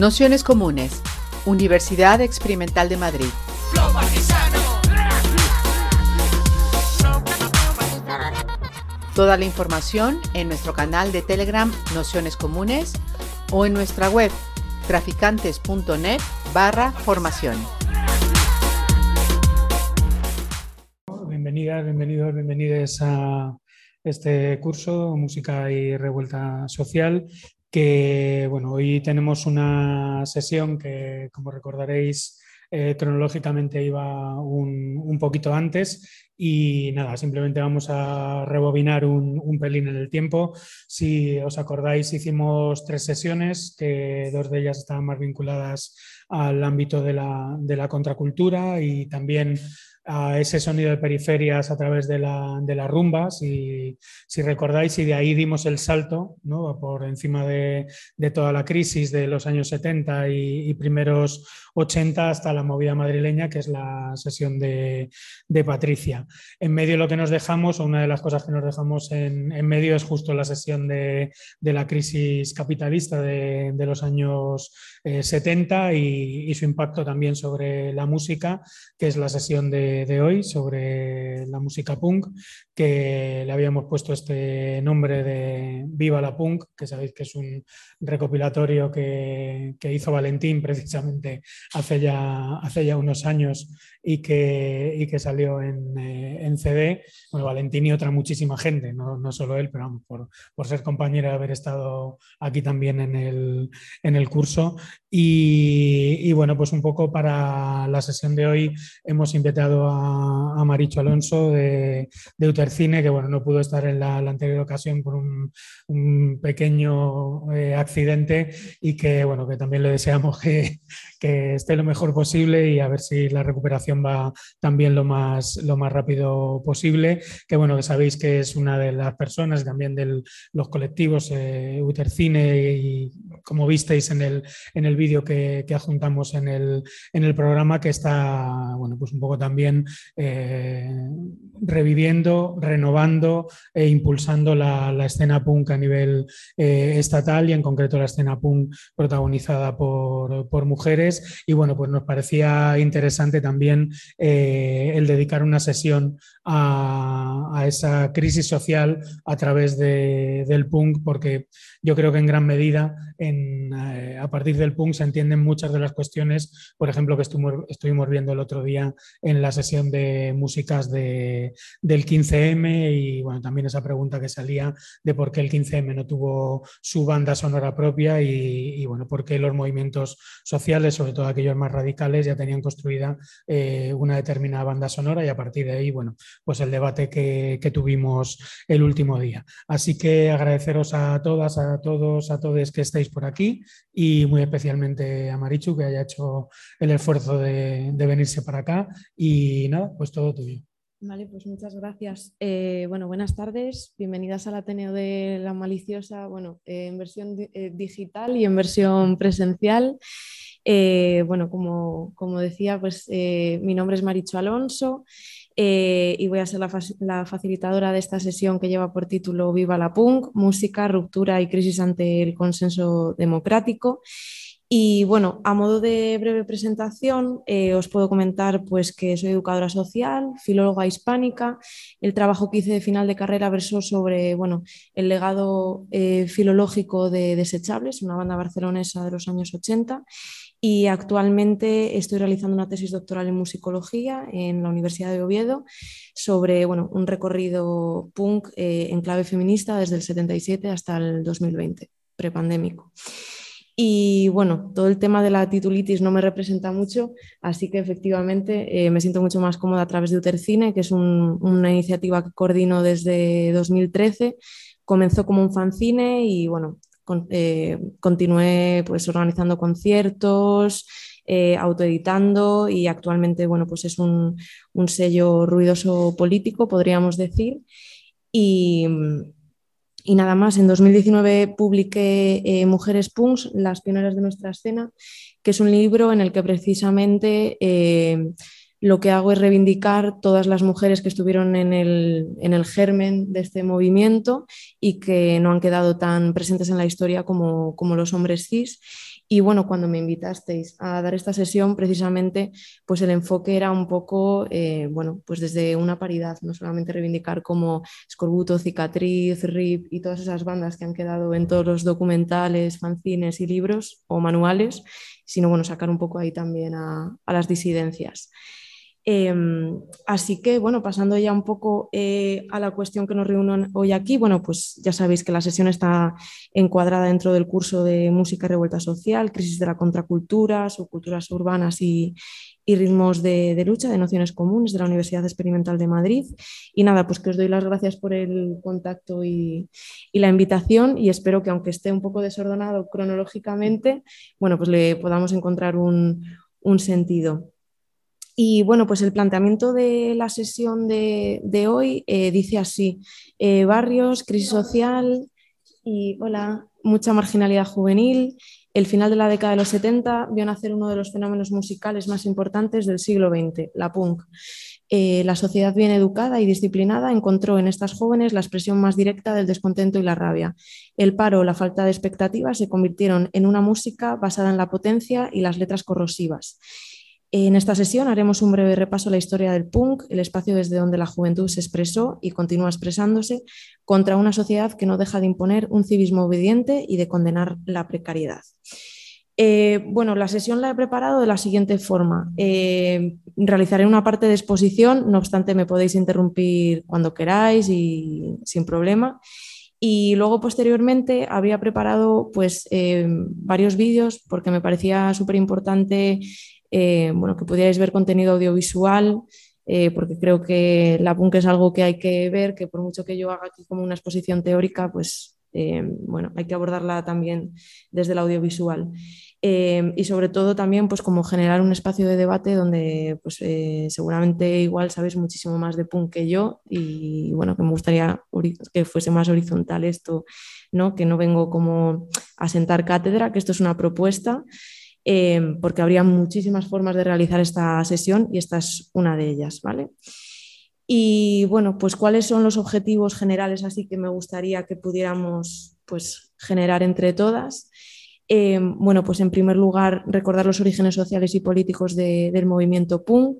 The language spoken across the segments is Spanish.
Nociones Comunes, Universidad Experimental de Madrid. Toda la información en nuestro canal de Telegram Nociones Comunes o en nuestra web traficantes.net barra formación. Bienvenidas, bienvenidos, bienvenidas a este curso Música y Revuelta Social que bueno, hoy tenemos una sesión que, como recordaréis, eh, cronológicamente iba un, poquito antes y nada, simplemente vamos a rebobinar un, pelín en el tiempo. Si os acordáis, hicimos tres sesiones, que dos de ellas estaban más vinculadas al ámbito de la, de la contracultura y también a ese sonido de periferias a través de la, de rumba, si, si, recordáis, y de ahí dimos el salto ¿no? por encima de, de, toda la crisis de los años 70 y, primeros 80 hasta la movida madrileña, que es la sesión de, de, Patricia. En medio lo que nos dejamos, o una de las cosas que nos dejamos en, en medio es justo la sesión de, la crisis capitalista de, los años 70 eh, y, y su impacto también sobre la música, que es la sesión de de, hoy sobre la música punk, que le habíamos puesto este nombre de Viva la Punk, que sabéis que es un recopilatorio que, hizo Valentín precisamente hace ya, hace ya unos años y que, que salió en, eh, en, CD. Bueno, Valentín y otra muchísima gente, no, no solo él, pero vamos, por, por, ser compañero de haber estado aquí también en el, en el curso. Y, y, bueno, pues un poco para la sesión de hoy hemos invitado a, Maricho Alonso de, de Utercine, que bueno, no pudo estar en la, anterior ocasión por un, pequeño eh, accidente y que bueno, que también le deseamos que, que esté lo mejor posible y a ver si la recuperación va también lo más, lo más rápido posible. Que bueno, que sabéis que es una de las personas también de los colectivos eh, Utercine y como visteis en el, en el vídeo que, que adjuntamos en el, en el programa, que está bueno, pues un poco también eh, reviviendo, renovando e impulsando la, la escena punk a nivel eh, estatal y en concreto la escena punk protagonizada por, por mujeres y bueno, pues nos parecía interesante también eh, el dedicar una sesión a, esa crisis social a través del punk, porque yo creo que en gran medida eh, a partir del punk se entienden muchas de las cuestiones, por ejemplo, que estuvimos, viendo el otro día en la sesión de músicas del 15M y bueno, también esa pregunta que salía de por qué el 15M no tuvo su banda sonora propia y, bueno, por qué los movimientos sociales, sobre todo aquellos más radicales, ya tenían construida eh, una determinada banda sonora y a partir de ahí, bueno, pues el debate que, tuvimos el último día. Así que agradeceros a todas, a todos, a todos que por aquí y muy especialmente a Marichu que haya hecho el esfuerzo de, venirse para acá y nada, pues todo tuyo. Vale, pues muchas gracias. Eh, bueno, buenas tardes, bienvenidas al Ateneo de la Maliciosa, bueno, eh, en versión eh, digital y en versión presencial. bueno, como, como, decía, pues mi nombre es Marichu Alonso. Eh, y voy a ser la, facilitadora de esta sesión que lleva por título Viva la Punk, Música, Ruptura y Crisis ante el Consenso Democrático. Y bueno, a modo de breve presentación, eh, os puedo comentar pues, que soy educadora social, filóloga hispánica. El trabajo que hice de final de carrera versó sobre bueno, el legado eh, filológico de Desechables, una banda barcelonesa de los años 80 y actualmente estoy realizando una tesis doctoral en musicología en la Universidad de Oviedo sobre bueno, un recorrido punk eh, en clave feminista desde el 77 hasta el 2020, prepandémico. Y bueno, todo el tema de la titulitis no me representa mucho, así que efectivamente eh, me siento mucho más cómoda a través de Utercine, que es una iniciativa que coordino desde 2013. Comenzó como un fanzine y bueno, eh, continué pues, organizando conciertos, eh, autoeditando y actualmente bueno, pues es un, sello ruidoso político, podríamos decir. Y, nada más, en 2019 publiqué eh, Mujeres Punks, las pioneras de nuestra escena, que es un libro en el que precisamente lo que hago es reivindicar todas las mujeres que estuvieron en el, germen de este movimiento y que no han quedado tan presentes en la historia como, los hombres cis. Y bueno, cuando me invitasteis a dar esta sesión, precisamente, pues el enfoque era un poco, eh, bueno, pues desde una paridad, no solamente reivindicar como Scorbuto, Cicatriz, RIP y todas esas bandas que han quedado en todos los documentales, fanzines y libros o manuales, sino bueno, sacar un poco ahí también a las disidencias. Em, así que, bueno, pasando ya un poco eh, a la cuestión que nos reúne hoy aquí, bueno, pues ya sabéis que la sesión está encuadrada dentro del curso de Música y Revuelta Social, Crisis de la Contracultura, Subculturas Urbanas y, Ritmos de, Lucha de Nociones Comunes de la Universidad Experimental de Madrid. Y nada, pues que os doy las gracias por el contacto y, la invitación y espero que aunque esté un poco desordenado cronológicamente, bueno, pues le podamos encontrar un, un sentido. Y bueno, pues el planteamiento de la sesión de, hoy eh, dice así, eh, barrios, crisis social y, hola, mucha marginalidad juvenil. El final de la década de los 70 vio nacer uno de los fenómenos musicales más importantes del siglo XX, la punk. Eh, la sociedad bien educada y disciplinada encontró en estas jóvenes la expresión más directa del descontento y la rabia. El paro la falta de expectativas se convirtieron en una música basada en la potencia y las letras corrosivas. En esta sesión haremos un breve repaso a la historia del punk, el espacio desde donde la juventud se expresó y continúa expresándose contra una sociedad que no deja de imponer un civismo obediente y de condenar la precariedad. Eh, bueno, la sesión la he preparado de la siguiente forma. Eh, realizaré una parte de exposición, no obstante me podéis interrumpir cuando queráis y sin problema. Y luego posteriormente habría preparado pues, eh, varios vídeos porque me parecía súper importante eh, bueno, que pudierais ver contenido audiovisual, eh, porque creo que la punk es algo que hay que ver, que por mucho que yo haga aquí como una exposición teórica, pues eh, bueno, hay que abordarla también desde el audiovisual. y sobre todo también pues como generar un espacio de debate donde pues seguramente igual sabéis muchísimo más de punk que yo y bueno que me gustaría que fuese más horizontal esto no que no vengo como a sentar cátedra que esto es una propuesta Em, porque habría muchísimas formas de realizar esta sesión y esta es una de ellas, ¿vale? Y bueno, pues cuáles son los objetivos generales así que me gustaría que pudiéramos pues, generar entre todas. Em, bueno, pues en primer lugar recordar los orígenes sociales y políticos del movimiento PUN,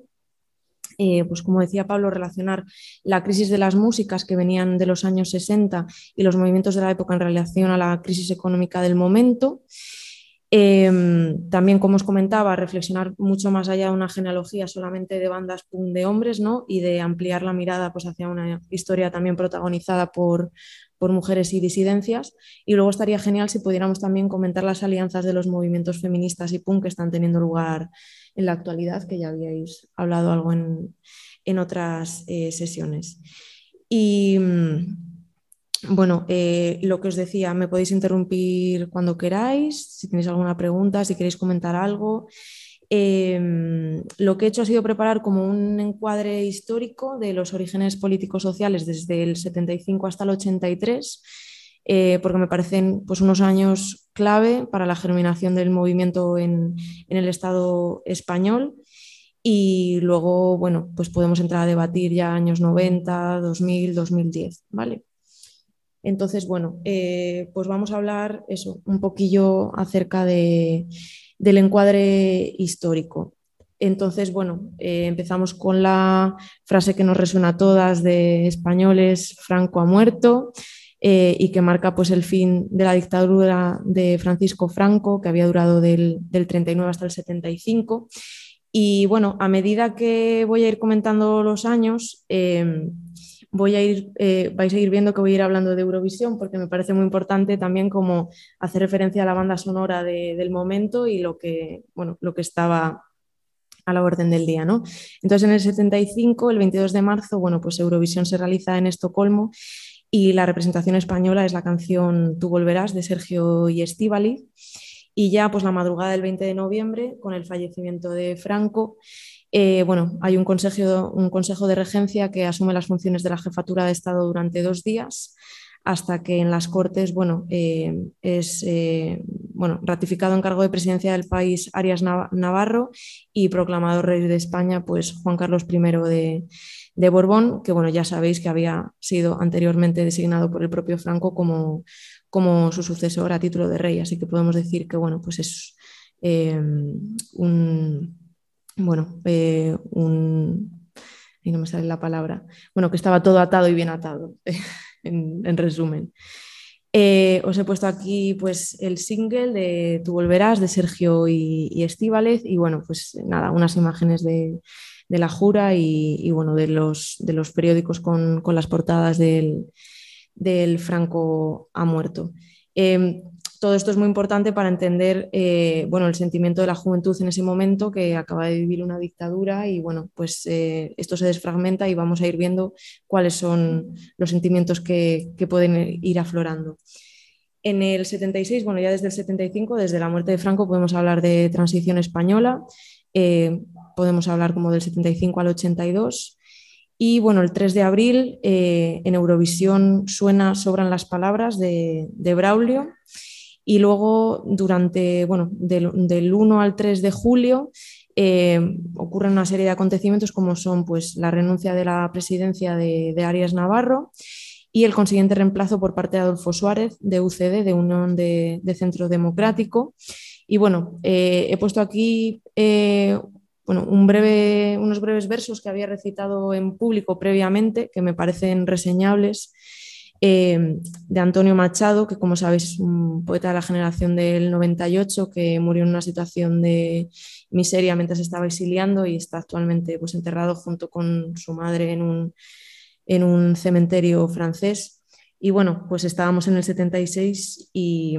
eh, pues como decía Pablo, relacionar la crisis de las músicas que venían de los años 60 y los movimientos de la época en relación a la crisis económica del momento. Em, también, como os comentaba, reflexionar mucho más allá de una genealogía solamente de bandas punk de hombres ¿no? y de ampliar la mirada pues, hacia una historia también protagonizada por, por mujeres y disidencias. Y luego estaría genial si pudiéramos también comentar las alianzas de los movimientos feministas y punk que están teniendo lugar en la actualidad, que ya habíais hablado algo en, en otras eh, sesiones. Y bueno, eh, lo que os decía, me podéis interrumpir cuando queráis, si tenéis alguna pregunta, si queréis comentar algo. Em, lo que he hecho ha sido preparar como un encuadre histórico de los orígenes políticos sociales desde el 75 hasta el 83, eh, porque me parecen pues, unos años clave para la germinación del movimiento en, en el Estado español. Y luego, bueno, pues podemos entrar a debatir ya años 90, 2000, 2010, ¿vale? Entonces, bueno, eh, pues vamos a hablar eso, un poquillo acerca del encuadre histórico. Entonces, bueno, eh, empezamos con la frase que nos resuena a todas de españoles, Franco ha muerto, eh, y que marca pues, el fin de la dictadura de Francisco Franco, que había durado del, del 39 hasta el 75. Y bueno, a medida que voy a ir comentando los años, voy a ir, eh, vais a ir viendo que voy a ir hablando de Eurovisión porque me parece muy importante también como hacer referencia a la banda sonora del momento y lo que, bueno, lo que estaba a la orden del día. ¿no? Entonces en el 75, el 22 de marzo, bueno, pues Eurovisión se realiza en Estocolmo y la representación española es la canción Tú volverás de Sergio y Estivali. Y ya pues la madrugada del 20 de noviembre, con el fallecimiento de Franco, eh, bueno, hay un consejo, un consejo de regencia que asume las funciones de la jefatura de Estado durante dos días hasta que en las Cortes bueno, eh, es eh, bueno, ratificado en cargo de presidencia del país Arias Navarro y proclamado rey de España pues, Juan Carlos I de, Borbón, que bueno, ya sabéis que había sido anteriormente designado por el propio Franco como, como su sucesor a título de rey. Así que podemos decir que bueno, pues es un, bueno, un, y no me sale la palabra, bueno, que estaba todo atado y bien atado, en, resumen. Eh, os he puesto aquí pues el single de Tú volverás de Sergio y, y Estíbalez y bueno, pues nada, unas imágenes de, la jura y, bueno, de los, de los periódicos con, las portadas del, Franco ha muerto. Em, todo esto es muy importante para entender eh, bueno, el sentimiento de la juventud en ese momento que acaba de vivir una dictadura y bueno, pues eh, esto se desfragmenta y vamos a ir viendo cuáles son los sentimientos que, pueden ir aflorando. En el 76, bueno, ya desde el 75, desde la muerte de Franco, podemos hablar de transición española, eh, podemos hablar como del 75 al 82. Y bueno, el 3 de abril en Eurovisión suena Sobran las palabras de, de Braulio y luego, durante, bueno, del, 1 al 3 de julio, eh, ocurren una serie de acontecimientos como son pues, la renuncia de la presidencia de, Arias Navarro y el consiguiente reemplazo por parte de Adolfo Suárez de UCD, de Unión de, Centro Democrático. Y bueno, eh, he puesto aquí eh, bueno, un breve, unos breves versos que había recitado en público previamente, que me parecen reseñables Em, de Antonio Machado, que como sabéis es un poeta de la generación del 98 que murió en una situación de miseria mientras estaba exiliando y está actualmente pues, enterrado junto con su madre en un, en un cementerio francés. Y bueno, pues estábamos en el 76 y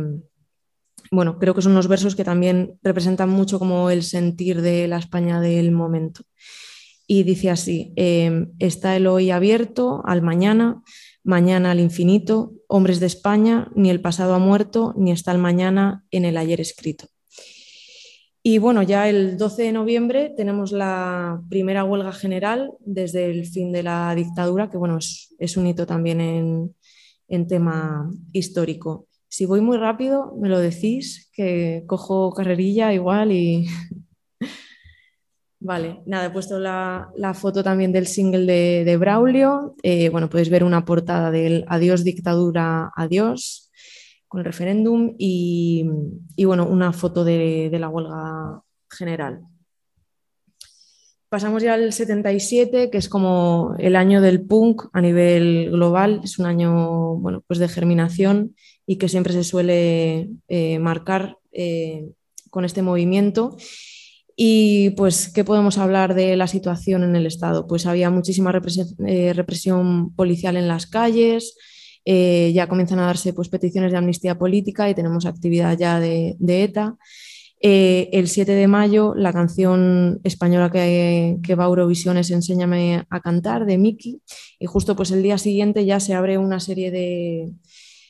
bueno, creo que son unos versos que también representan mucho como el sentir de la España del momento. Y dice así, em, está el hoy abierto al mañana, mañana al infinito, hombres de España, ni el pasado ha muerto, ni está el mañana en el ayer escrito. Y bueno, ya el 12 de noviembre tenemos la primera huelga general desde el fin de la dictadura, que bueno, es, un hito también en, en tema histórico. Si voy muy rápido, me lo decís, que cojo carrerilla igual y Vale, nada, he puesto la, foto también del single de, Braulio. Eh, bueno, podéis ver una portada del Adiós dictadura, adiós, con el referéndum y, bueno, una foto de, la huelga general. Pasamos ya al 77, que es como el año del punk a nivel global. Es un año bueno, pues de germinación y que siempre se suele eh, marcar eh, con este movimiento. Y pues, ¿qué podemos hablar de la situación en el Estado? Pues había muchísima eh, represión, policial en las calles, eh, ya comienzan a darse pues, peticiones de amnistía política y tenemos actividad ya de, ETA. Eh, el 7 de mayo, la canción española que, va a Eurovisión es Enséñame a cantar de Miki. Y justo pues el día siguiente ya se abre una serie de,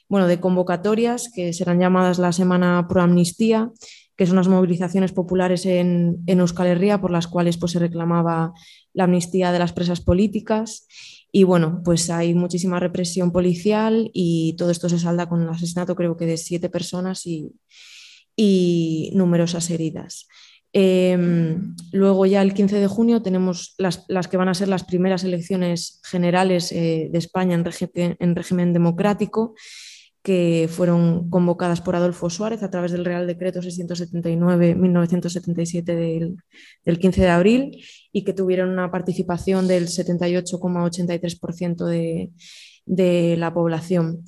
bueno, de convocatorias que serán llamadas la Semana Pro Amnistía que son unas movilizaciones populares en, Euskal Herria por las cuales pues, se reclamaba la amnistía de las presas políticas. Y bueno, pues hay muchísima represión policial y todo esto se salda con el asesinato creo que de siete personas y, numerosas heridas. Em, luego ya el 15 de junio tenemos las, que van a ser las primeras elecciones generales eh, de España en, en régimen democrático que fueron convocadas por Adolfo Suárez a través del Real Decreto 679-1977 del, 15 de abril y que tuvieron una participación del 78,83% de, de la población.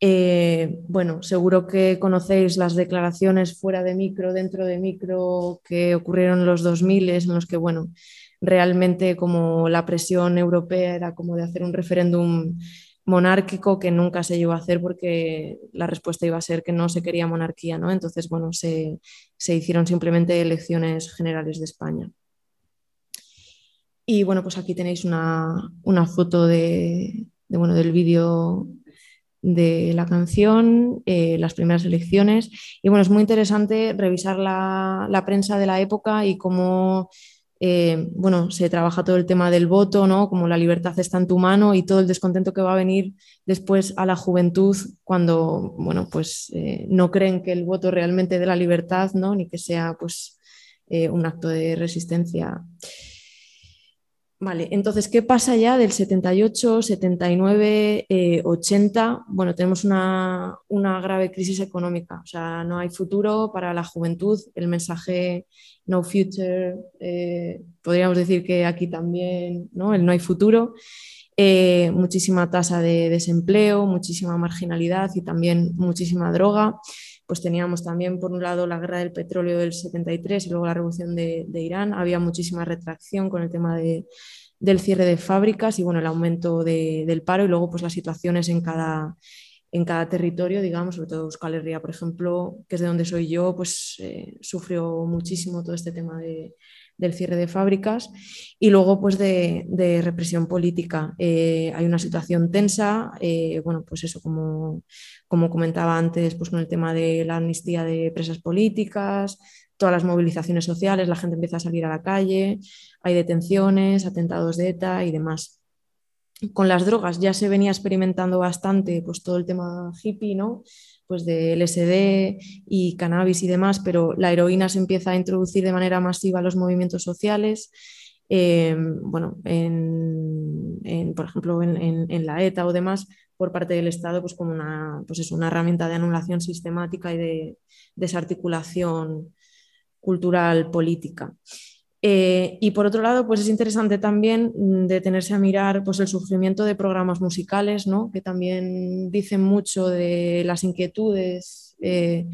Eh, bueno, seguro que conocéis las declaraciones fuera de micro, dentro de micro que ocurrieron en los 2000 en los que, bueno, realmente como la presión europea era como de hacer un referéndum monárquico que nunca se llevó a hacer porque la respuesta iba a ser que no se quería monarquía, ¿no? Entonces, bueno, se, hicieron simplemente elecciones generales de España. Y bueno, pues aquí tenéis una, foto de, bueno, del vídeo de la canción, eh, las primeras elecciones. Y bueno, es muy interesante revisar la, la prensa de la época y cómo eh, bueno, se trabaja todo el tema del voto, ¿no? Como la libertad está en tu mano y todo el descontento que va a venir después a la juventud cuando, bueno, pues eh, no creen que el voto realmente dé la libertad, ¿no? Ni que sea, pues, eh, un acto de resistencia. Vale, entonces, ¿qué pasa ya del 78, 79, 80? Bueno, tenemos una, grave crisis económica, o sea, no hay futuro para la juventud, el mensaje no future, eh, podríamos decir que aquí también, ¿no? El no hay futuro, eh, muchísima tasa de desempleo, muchísima marginalidad y también muchísima droga. Pues teníamos también, por un lado, la guerra del petróleo del 73 y luego la revolución de, Irán. Había muchísima retracción con el tema del cierre de fábricas y bueno, el aumento del paro y luego pues las situaciones en cada, en cada territorio, digamos, sobre todo Euskal Herria, por ejemplo, que es de donde soy yo, pues eh, sufrió muchísimo todo este tema del cierre de fábricas y luego pues de, represión política. Eh, hay una situación tensa, eh, bueno, pues eso como, como comentaba antes, pues con el tema de la amnistía de presas políticas, todas las movilizaciones sociales, la gente empieza a salir a la calle, hay detenciones, atentados de ETA y demás con las drogas ya se venía experimentando bastante pues todo el tema hippie, ¿no? Pues de LSD y cannabis y demás, pero la heroína se empieza a introducir de manera masiva a los movimientos sociales. Em, bueno, por ejemplo, en, la ETA o demás, por parte del Estado, pues como una, pues es una herramienta de anulación sistemática y de desarticulación cultural política. Eh, y por otro lado, pues es interesante también mm, detenerse a mirar pues, el sufrimiento de programas musicales, ¿no? que también dicen mucho de las inquietudes eh,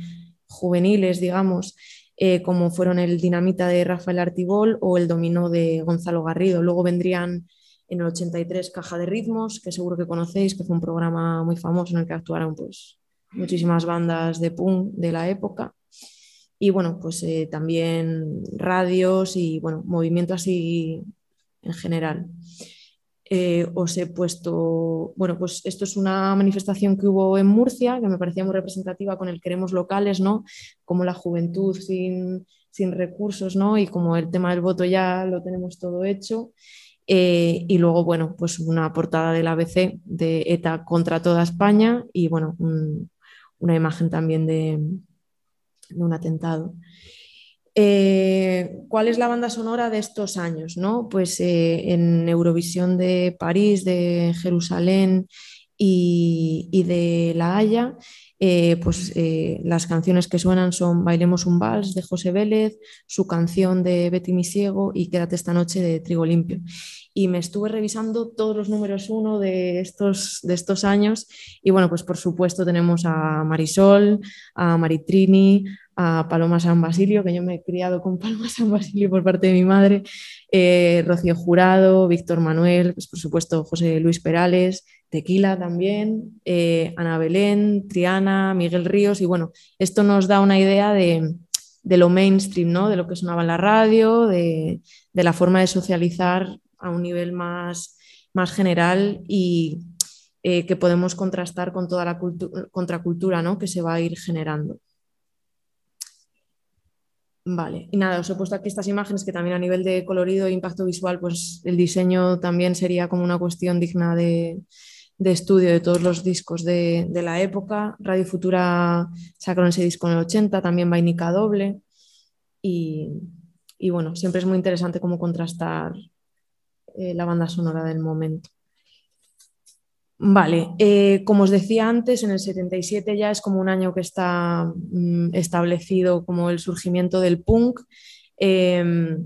juveniles, digamos, eh, como fueron el Dinamita de Rafael Artibol o el Dominó de Gonzalo Garrido. Luego vendrían en el 83 Caja de Ritmos, que seguro que conocéis, que fue un programa muy famoso en el que actuaron pues, muchísimas bandas de punk de la época y bueno, pues eh, también radios y bueno, movimiento así en general. Eh, os he puesto, bueno, pues esto es una manifestación que hubo en Murcia, que me parecía muy representativa con el queremos locales, ¿no? Como la juventud sin, sin recursos, ¿no? Y como el tema del voto ya lo tenemos todo hecho. Eh, y luego, bueno, pues una portada del ABC de ETA contra toda España y, bueno, una imagen también de, un atentado. Eh, ¿Cuál es la banda sonora de estos años? ¿no? Pues eh, en Eurovisión de París, de Jerusalén y, de La Haya, pues las canciones que suenan son Bailemos un vals de José Vélez, su canción de Betty Misiego y Quédate esta noche de Trigo Limpio. Y me estuve revisando todos los números uno de estos, de estos años y bueno, pues por supuesto tenemos a Marisol, a Maritrini, a Paloma San Basilio, que yo me he criado con Paloma San Basilio por parte de mi madre, eh, Rocío Jurado, Víctor Manuel, pues por supuesto José Luis Perales, Tequila también, eh, Ana Belén, Triana, Miguel Ríos, y bueno, esto nos da una idea de, lo mainstream, ¿no? de lo que sonaba en la radio, de, la forma de socializar a un nivel más, más general y eh, que podemos contrastar con toda la contracultura ¿no? que se va a ir generando. Vale, y nada, os he puesto aquí estas imágenes que también a nivel de colorido e impacto visual, pues el diseño también sería como una cuestión digna de, estudio de todos los discos de, la época. Radio Futura sacaron ese disco en el 80, también Vainica Doble. Y, bueno, siempre es muy interesante cómo contrastar eh, la banda sonora del momento. Vale, eh, como os decía antes, en el 77 ya es como un año que está mm, establecido como el surgimiento del punk. Em,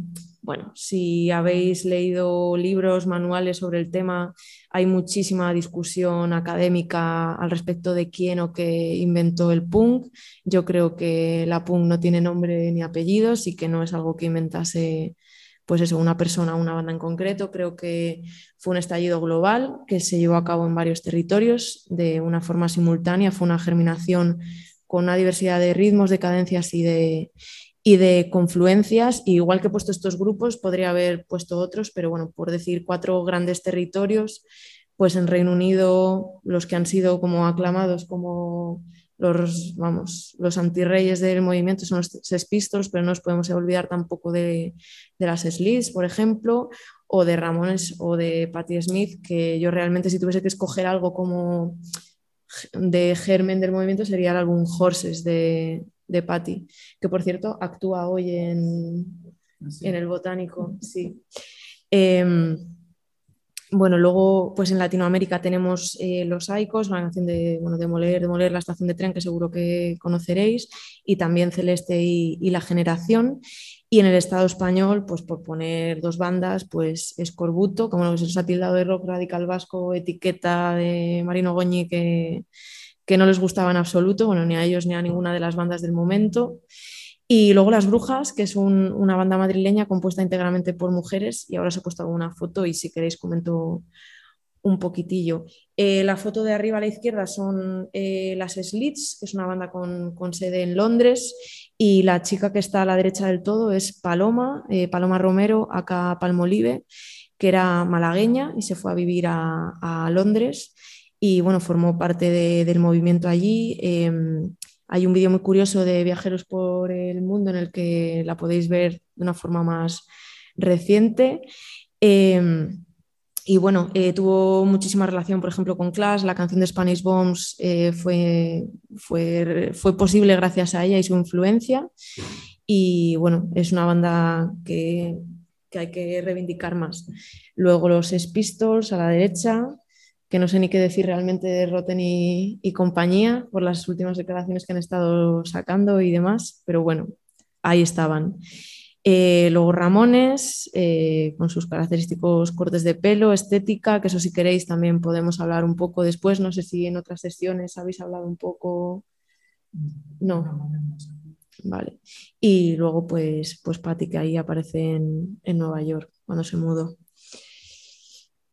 bueno, si habéis leído libros, manuales sobre el tema, hay muchísima discusión académica al respecto de quién o qué inventó el punk. Yo creo que la punk no tiene nombre ni apellidos y que no es algo que inventase pues eso, una persona, una banda en concreto. Creo que fue un estallido global que se llevó a cabo en varios territorios de una forma simultánea. Fue una germinación con una diversidad de ritmos, de cadencias y de, y de confluencias. igual que he puesto estos grupos, podría haber puesto otros, pero bueno, por decir cuatro grandes territorios, pues en Reino Unido los que han sido como aclamados como los, vamos, los antirreyes del movimiento son los Sex Pistols, pero no nos podemos olvidar tampoco de, de las Slits, por ejemplo, o de Ramones o de Patti Smith, que yo realmente si tuviese que escoger algo como de germen del movimiento sería el álbum Horses de, de Patti, que por cierto actúa hoy en, ¿Ah, en el Botánico, sí. Em, bueno, luego pues en Latinoamérica tenemos eh, los AICOS, la canción de, bueno, de Moler, de Moler, la estación de tren que seguro que conoceréis, y también Celeste y, La Generación. Y en el Estado español, pues por poner dos bandas, pues Escorbuto, como se nos ha tildado de rock radical vasco, etiqueta de Marino Goñi que, que no les gustaba en absoluto, bueno, ni a ellos ni a ninguna de las bandas del momento. Y luego Las Brujas, que es una banda madrileña compuesta íntegramente por mujeres, y ahora os he puesto alguna foto y si queréis comento un poquitillo. Eh, la foto de arriba a la izquierda son eh, las Slits, que es una banda con, sede en Londres, y la chica que está a la derecha del todo es Paloma, eh, Paloma Romero, acá Palmolive, que era malagueña y se fue a vivir a, Londres y bueno, formó parte del movimiento allí em, hay un vídeo muy curioso de Viajeros por el Mundo en el que la podéis ver de una forma más reciente. Em, y bueno, eh, tuvo muchísima relación, por ejemplo, con Clash. La canción de Spanish Bombs eh, fue, fue, fue, posible gracias a ella y su influencia. Y bueno, es una banda que, que hay que reivindicar más. Luego los Spistols a la derecha, que no sé ni qué decir realmente de Rotten y, compañía por las últimas declaraciones que han estado sacando y demás, pero bueno, ahí estaban. Eh, luego Ramones, eh, con sus característicos cortes de pelo, estética, que eso si queréis también podemos hablar un poco después, no sé si en otras sesiones habéis hablado un poco. No. Vale. Y luego pues, pues Patti, que ahí aparece en, en Nueva York cuando se mudó.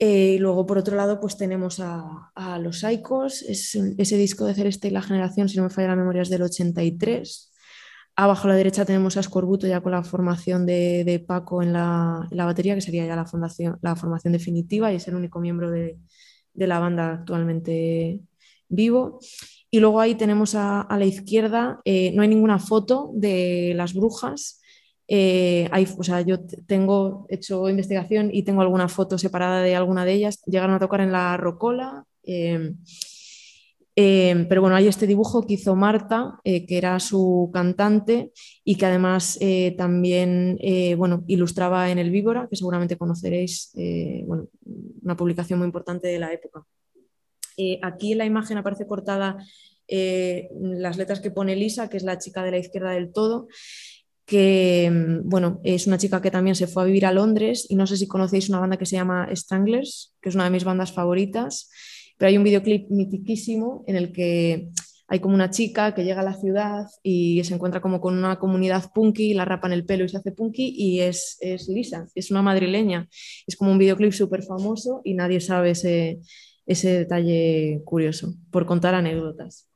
Eh, y luego, por otro lado, pues tenemos a, a Los Saicos, es, ese disco de Celeste y la generación, si no me falla la memoria, es del 83. Abajo a la derecha tenemos a scorbuto ya con la formación de, de Paco en la, en la, batería, que sería ya la, fundación, la formación definitiva y es el único miembro de, de la banda actualmente vivo. Y luego ahí tenemos a, a la izquierda, eh, no hay ninguna foto de las brujas, eh, hay, o sea, yo tengo hecho investigación y tengo alguna foto separada de alguna de ellas. Llegaron a tocar en la Rocola. Em, em, pero bueno, hay este dibujo que hizo Marta, eh, que era su cantante y que además eh, también bueno, ilustraba en El Víbora, que seguramente conoceréis, bueno, una publicación muy importante de la época. aquí en la imagen aparece cortada las letras que pone Lisa, que es la chica de la izquierda del todo que mm, bueno, es una chica que también se fue a vivir a Londres y no sé si conocéis una banda que se llama Stranglers, que es una de mis bandas favoritas, pero hay un videoclip mitiquísimo en el que hay como una chica que llega a la ciudad y se encuentra como con una comunidad punky, la rapa en el pelo y se hace punky y es, es Lisa, es una madrileña. Es como un videoclip súper famoso y nadie sabe ese, ese detalle curioso, por contar anécdotas.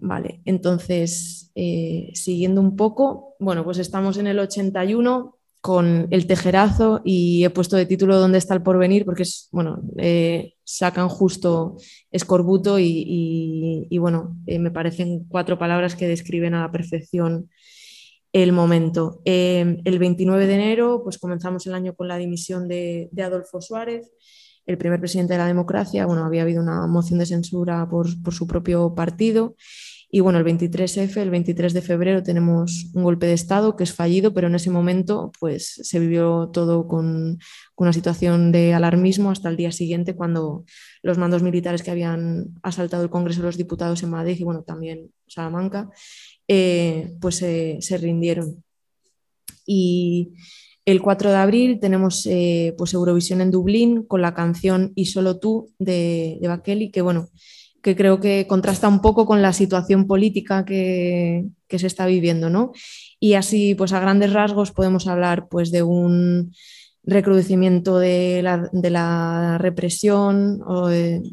Vale, entonces, eh, siguiendo un poco, bueno, pues estamos en el 81 con El Tejerazo y he puesto de título ¿Dónde está el porvenir? porque es, bueno, eh, sacan justo escorbuto y, y, bueno, eh, me parecen cuatro palabras que describen a la perfección el momento. el 29 de enero, pues comenzamos el año con la dimisión de Adolfo Suárez el primer presidente de la democracia, bueno, había habido una moción de censura por, por su propio partido. Y bueno, el 23F, el 23 de febrero tenemos un golpe de Estado que es fallido, pero en ese momento pues se vivió todo con, una situación de alarmismo hasta el día siguiente cuando los mandos militares que habían asaltado el Congreso de los Diputados en Madrid y bueno, también Salamanca, eh, pues se rindieron. Y, el 4 de abril tenemos eh, pues Eurovisión en Dublín con la canción Y solo tú de, de Bakeli, que bueno, que creo que contrasta un poco con la situación política que, se está viviendo, ¿no? Y así, pues a grandes rasgos podemos hablar pues de un recrudecimiento de la, represión,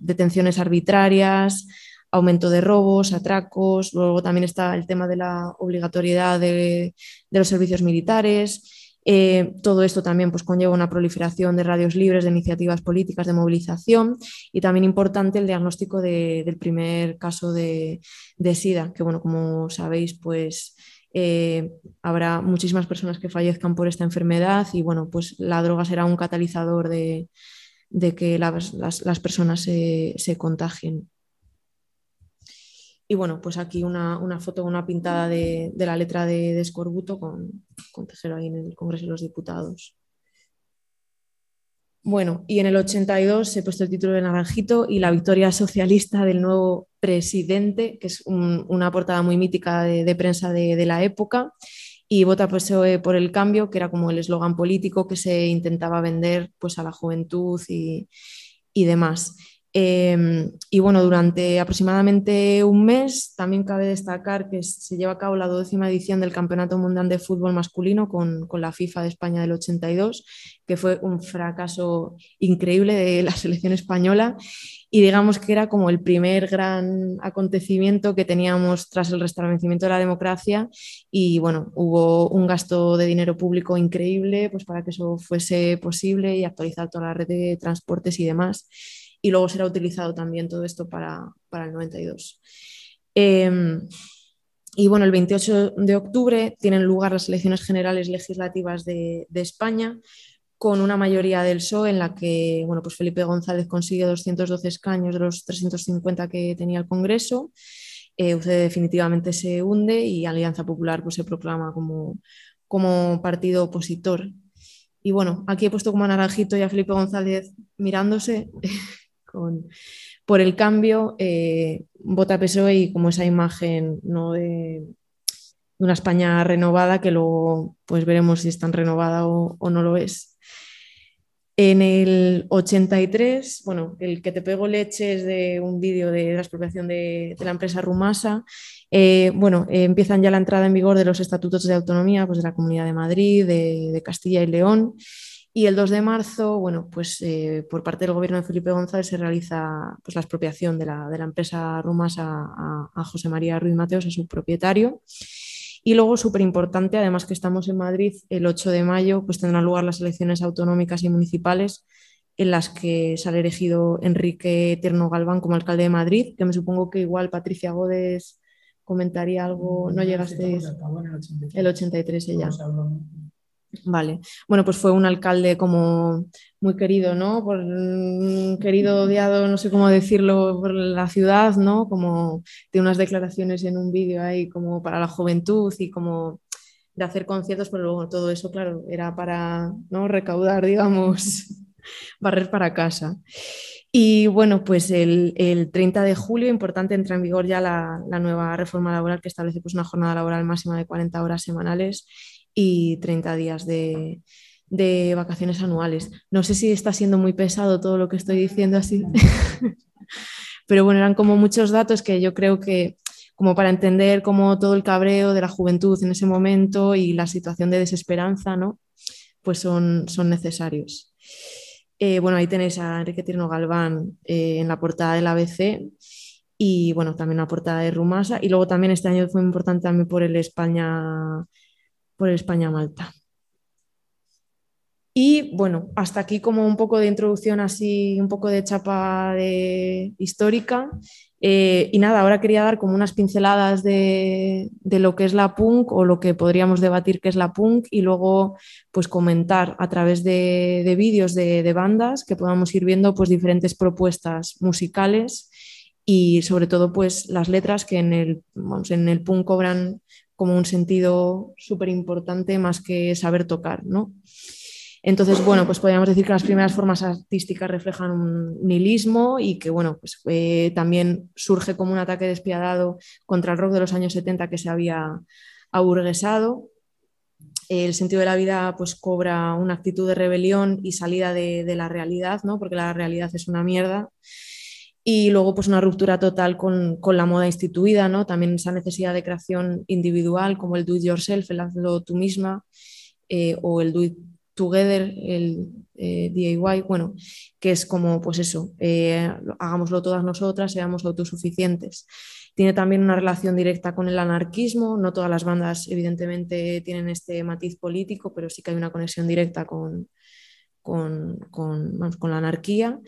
detenciones arbitrarias, aumento de robos, atracos, luego también está el tema de la obligatoriedad de los servicios militares, eh, todo esto también pues, conlleva una proliferación de radios libres, de iniciativas políticas, de movilización y también importante el diagnóstico del primer caso de, de, SIDA, que bueno, como sabéis, pues... Eh, habrá muchísimas personas que fallezcan por esta enfermedad y bueno, pues la droga será un catalizador de, de que las, las, las personas se, se contagien. Y bueno, pues aquí una, una foto, una pintada de, de la letra de, Escorbuto con, con, Tejero ahí en el Congreso de los Diputados. Bueno, y en el 82 se puesto el título de Naranjito y la victoria socialista del nuevo presidente, que es una portada muy mítica de, prensa de, la época, y vota pues, eh, por el cambio, que era como el eslogan político que se intentaba vender pues, a la juventud y, y demás. Em, y bueno, durante aproximadamente un mes también cabe destacar que se lleva a cabo la duodécima edición del Campeonato Mundial de Fútbol Masculino con, con, la FIFA de España del 82, que fue un fracaso increíble de la selección española. Y digamos que era como el primer gran acontecimiento que teníamos tras el restablecimiento de la democracia. Y bueno, hubo un gasto de dinero público increíble pues para que eso fuese posible y actualizar toda la red de transportes y demás y luego será utilizado también todo esto para, el 92. Em, y bueno, el 28 de octubre tienen lugar las elecciones generales legislativas de, España con una mayoría del PSOE en la que bueno, pues Felipe González consigue 212 escaños de los 350 que tenía el Congreso. Eh, definitivamente se hunde y Alianza Popular pues, se proclama como, como partido opositor. Y bueno, aquí he puesto como naranjito y a Felipe González mirándose por el cambio, eh, PSOE y como esa imagen ¿no? de, una España renovada que luego pues veremos si es tan renovada o, no lo es. En el 83, bueno, el que te pego leche es de un vídeo de la expropiación de, la empresa Rumasa. Eh, bueno, eh, empiezan ya la entrada en vigor de los estatutos de autonomía pues, de la Comunidad de Madrid, de Castilla y León. Y el 2 de marzo, bueno, pues eh, por parte del gobierno de Felipe González se realiza pues, la expropiación de la, de la empresa Rumas a, a, José María Ruiz Mateos, a su propietario. Y luego, súper importante, además que estamos en Madrid, el 8 de mayo pues tendrán lugar las elecciones autonómicas y municipales en las que sale elegido Enrique Tierno Galván como alcalde de Madrid, que me supongo que igual Patricia Godes comentaría algo, no llegaste el 83 ella. Vale, bueno, pues fue un alcalde como muy querido, ¿no? Por, mm, querido, odiado, no sé cómo decirlo, por la ciudad, ¿no? Como de unas declaraciones en un vídeo ahí como para la juventud y como de hacer conciertos, pero luego todo eso, claro, era para ¿no? recaudar, digamos, barrer para casa. Y bueno, pues el, 30 de julio, importante, entra en vigor ya la, la, nueva reforma laboral que establece pues, una jornada laboral máxima de 40 horas semanales y 30 días de, vacaciones anuales. No sé si está siendo muy pesado todo lo que estoy diciendo así, pero bueno, eran como muchos datos que yo creo que como para entender como todo el cabreo de la juventud en ese momento y la situación de desesperanza, ¿no? Pues son, son necesarios. Eh, bueno, ahí tenéis a Enrique Tirno Galván eh, en la portada del ABC y bueno, también la portada de Rumasa. Y luego también este año fue importante también por el España por España-Malta. Y bueno, hasta aquí como un poco de introducción así, un poco de chapa de, histórica. Eh, y nada, ahora quería dar como unas pinceladas de, lo que es la punk o lo que podríamos debatir que es la punk y luego pues comentar a través de, vídeos de, bandas que podamos ir viendo pues diferentes propuestas musicales y sobre todo pues las letras que en el, en el punk cobran como un sentido súper importante más que saber tocar, ¿no? Entonces, bueno, pues podríamos decir que las primeras formas artísticas reflejan un nihilismo y que, bueno, pues eh, también surge como un ataque despiadado contra el rock de los años 70 que se había aburguesado. El sentido de la vida pues cobra una actitud de rebelión y salida de, de la realidad, ¿no? Porque la realidad es una mierda y luego pues una ruptura total con, con, la moda instituida, ¿no? También esa necesidad de creación individual como el do it yourself, el hazlo tú misma eh, o el do it together, el eh, DIY, bueno, que es como pues eso, eh, hagámoslo todas nosotras, seamos autosuficientes. Tiene también una relación directa con el anarquismo, no todas las bandas evidentemente tienen este matiz político, pero sí que hay una conexión directa con, con, con, con la anarquía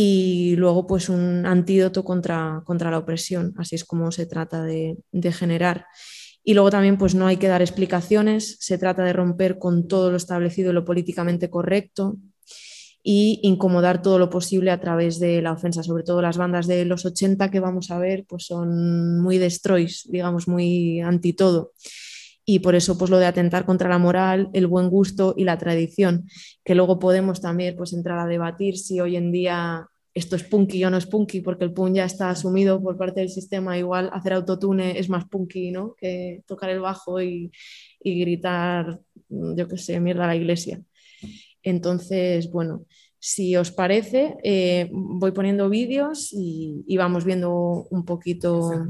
y luego pues un antídoto contra, contra la opresión, así es como se trata de, generar. Y luego también pues no hay que dar explicaciones, se trata de romper con todo lo establecido lo políticamente correcto y incomodar todo lo posible a través de la ofensa, sobre todo las bandas de los 80 que vamos a ver pues son muy destroys, digamos muy anti todo. Y por eso pues lo de atentar contra la moral, el buen gusto y la tradición, que luego podemos también pues entrar a debatir si hoy en día esto es punky o no es punky, porque el punk ya está asumido por parte del sistema, igual hacer autotune es más punky, ¿no? Que tocar el bajo y, gritar, yo qué sé, mierda a la iglesia. Entonces, bueno, si os parece, eh, voy poniendo vídeos y, y, vamos viendo un poquito.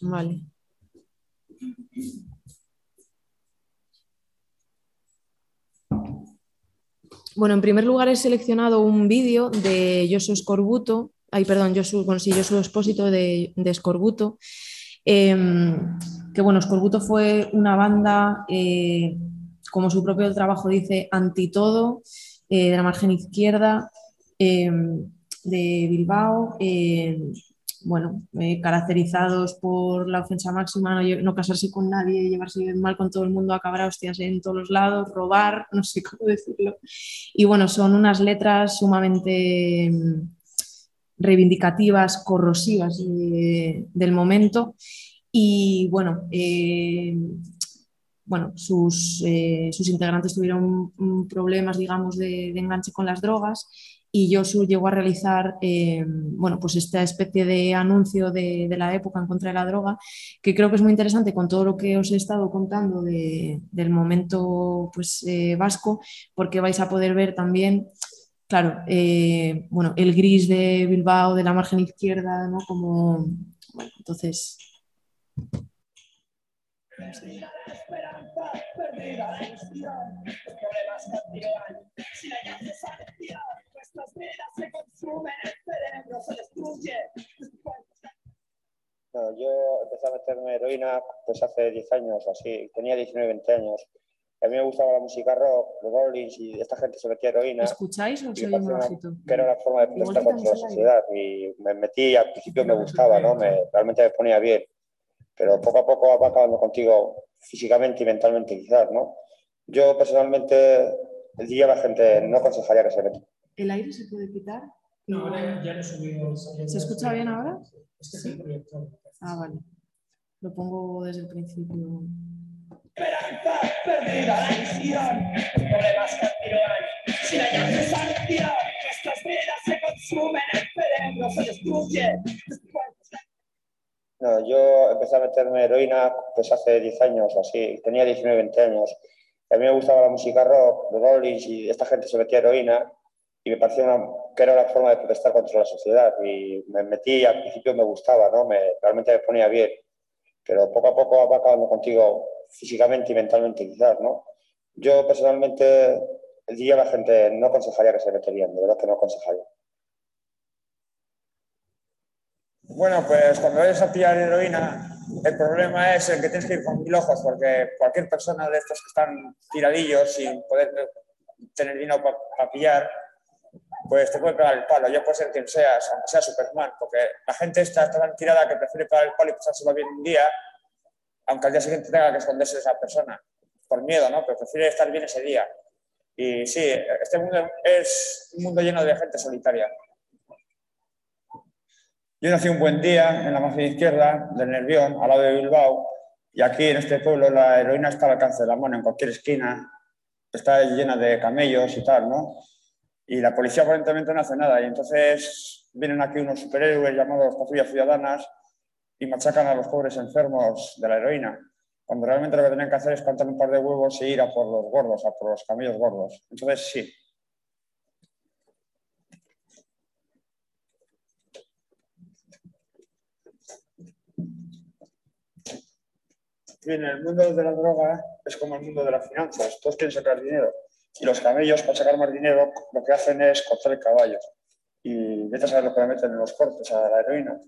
Vale. Bueno, en primer lugar he seleccionado un vídeo de Josu Escorbuto, ay, perdón, Josu, bueno, sí, Josu Expósito de, de Escorbuto, em, que bueno, Escorbuto fue una banda, eh, como su propio trabajo dice, anti todo, eh, de la margen izquierda, em, de Bilbao, em, bueno, eh, caracterizados por la ofensa máxima, no, casarse con nadie, llevarse mal con todo el mundo, acabar a hostias en todos los lados, robar, no sé cómo decirlo. Y bueno, son unas letras sumamente mm, reivindicativas, corrosivas del momento. Y bueno, eh, bueno sus, eh, sus, integrantes tuvieron problemas, digamos, de enganche con las drogas y Josu llegó a realizar eh, bueno, pues esta especie de anuncio de, la época en contra de la droga, que creo que es muy interesante con todo lo que os he estado contando del momento pues, eh, vasco, porque vais a poder ver también, claro, eh, bueno, el gris de Bilbao, de la margen izquierda, ¿no? Como, bueno, entonces... yo empecé a meterme heroína pues hace 10 años o así, tenía 19, 20 años. A mí me gustaba la música rock, los Rollins y esta gente se metía heroína. ¿Escucháis o soy muy bajito? Que era una forma de protestar contra la sociedad y me metí, al principio me gustaba, ¿no? Me, realmente me ponía bien, pero poco a poco va acabando contigo físicamente y mentalmente quizás, ¿no? Yo personalmente el día la gente no aconsejaría que se meta. ¿El aire se puede quitar? No, ahora ya lo he subido. ¿Se escucha bien ahora? Este es el proyector. Ah, vale. Lo pongo desde el principio. Esperanza perdida, la ilusión, problemas que continúan, sin hallar sanción, nuestras vidas se consumen, el cerebro se destruye. No, yo empecé a meterme heroína pues hace 10 años o así, tenía 19, 20 años. A mí me gustaba la música rock, los Rollins y esta gente se metía heroína y me parecía que era una forma de protestar contra la sociedad y me metí, al principio me gustaba, ¿no? Me, realmente me ponía bien, pero poco a poco va acabando contigo físicamente y mentalmente quizás, ¿no? Yo personalmente el día la gente no aconsejaría que se meterían, de verdad que no aconsejaría. Bueno, pues cuando vayas a pillar heroína, el problema es el que tienes que ir con mil ojos, porque cualquier persona de estos que están tiradillos sin poder tener dinero para pillar, pues te puede pegar el palo. Yo puedo ser quien seas, aunque sea Superman, porque la gente está, tan tirada que prefiere pegar el palo y pasárselo bien un día, aunque al día siguiente tenga que esconderse de esa persona, por miedo, ¿no? Pero prefiere estar bien ese día. Y sí, este mundo es un mundo lleno de gente solitaria. Yo nací un buen día en la margen izquierda del Nervión, al lado de Bilbao, y aquí en este pueblo la heroína está al alcance de la mano en cualquier esquina, está llena de camellos y tal, ¿no? Y la policía aparentemente no hace nada, y entonces vienen aquí unos superhéroes llamados patrullas ciudadanas y machacan a los pobres enfermos de la heroína, cuando realmente lo que tenían que hacer es plantar un par de huevos e ir a por los gordos, a por los camellos gordos. Entonces, sí, Bien, el mundo de la droga es como el mundo de las finanzas, todos quieren sacar dinero. Y los camellos, para sacar más dinero, lo que hacen es cortar el caballo. Y vete a saber lo que meten en los cortes a la heroína.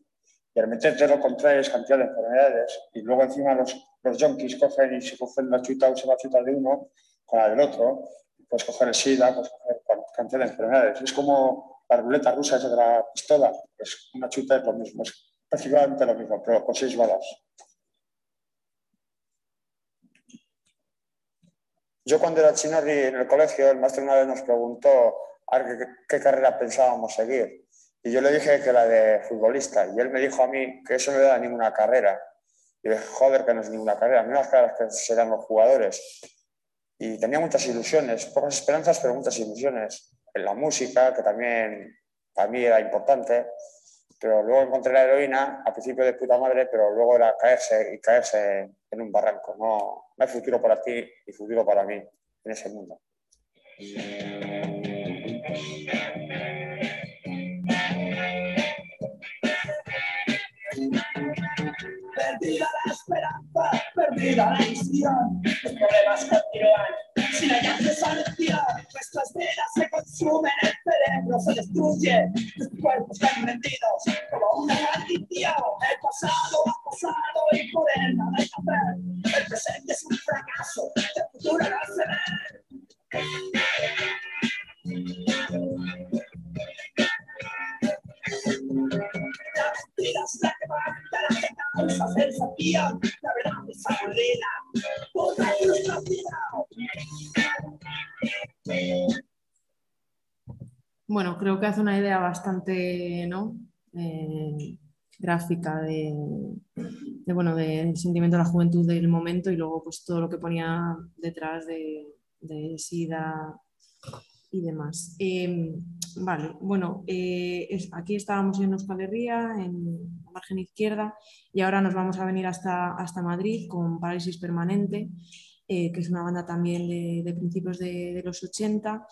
Y al metértelo contraes cantidad de enfermedades. Y luego encima los, los junkies cogen y se cogen la chuta se la chuta de uno con la del otro. Puedes coger el SIDA, puedes coger cantidad de enfermedades. Es como la ruleta rusa esa de la pistola. Es una chuta es lo mismo, es prácticamente lo mismo, pero con seis balas. Yo cuando era chinarri en el colegio, el maestro una vez nos preguntó a qué, carrera pensábamos seguir. Y yo le dije que la de futbolista. Y él me dijo a mí que eso no era ninguna carrera. Y dije, joder, que no es ninguna carrera, las carreras que serán los jugadores. Y tenía muchas ilusiones, pocas esperanzas, pero muchas ilusiones. En la música, que también para mí era importante, pero luego encontré la heroína, al principio de puta madre, pero luego era caerse y caerse en un barranco. No, no hay futuro para ti y futuro para mí en ese mundo. Perdida la esperanza, perdida la ilusión, los problemas continúan sin hallarse solución. Nuestras vidas se consumen, el cerebro se destruye, nuestros cuerpos están rendidos como una maldición. El pasado ha pasado y por él nada hay que hacer. El presente es un fracaso, el futuro no se ve. La mentira es la que la verdad. Bueno, creo que hace una idea bastante ¿no? Eh, gráfica de, de, bueno, del sentimiento de la juventud del momento y luego pues todo lo que ponía detrás de, de SIDA y demás. Eh, vale, bueno, eh, aquí estábamos en Euskal Herria, en la margen izquierda, y ahora nos vamos a venir hasta, hasta Madrid con Parálisis Permanente, eh, que es una banda también de, principios de, los 80,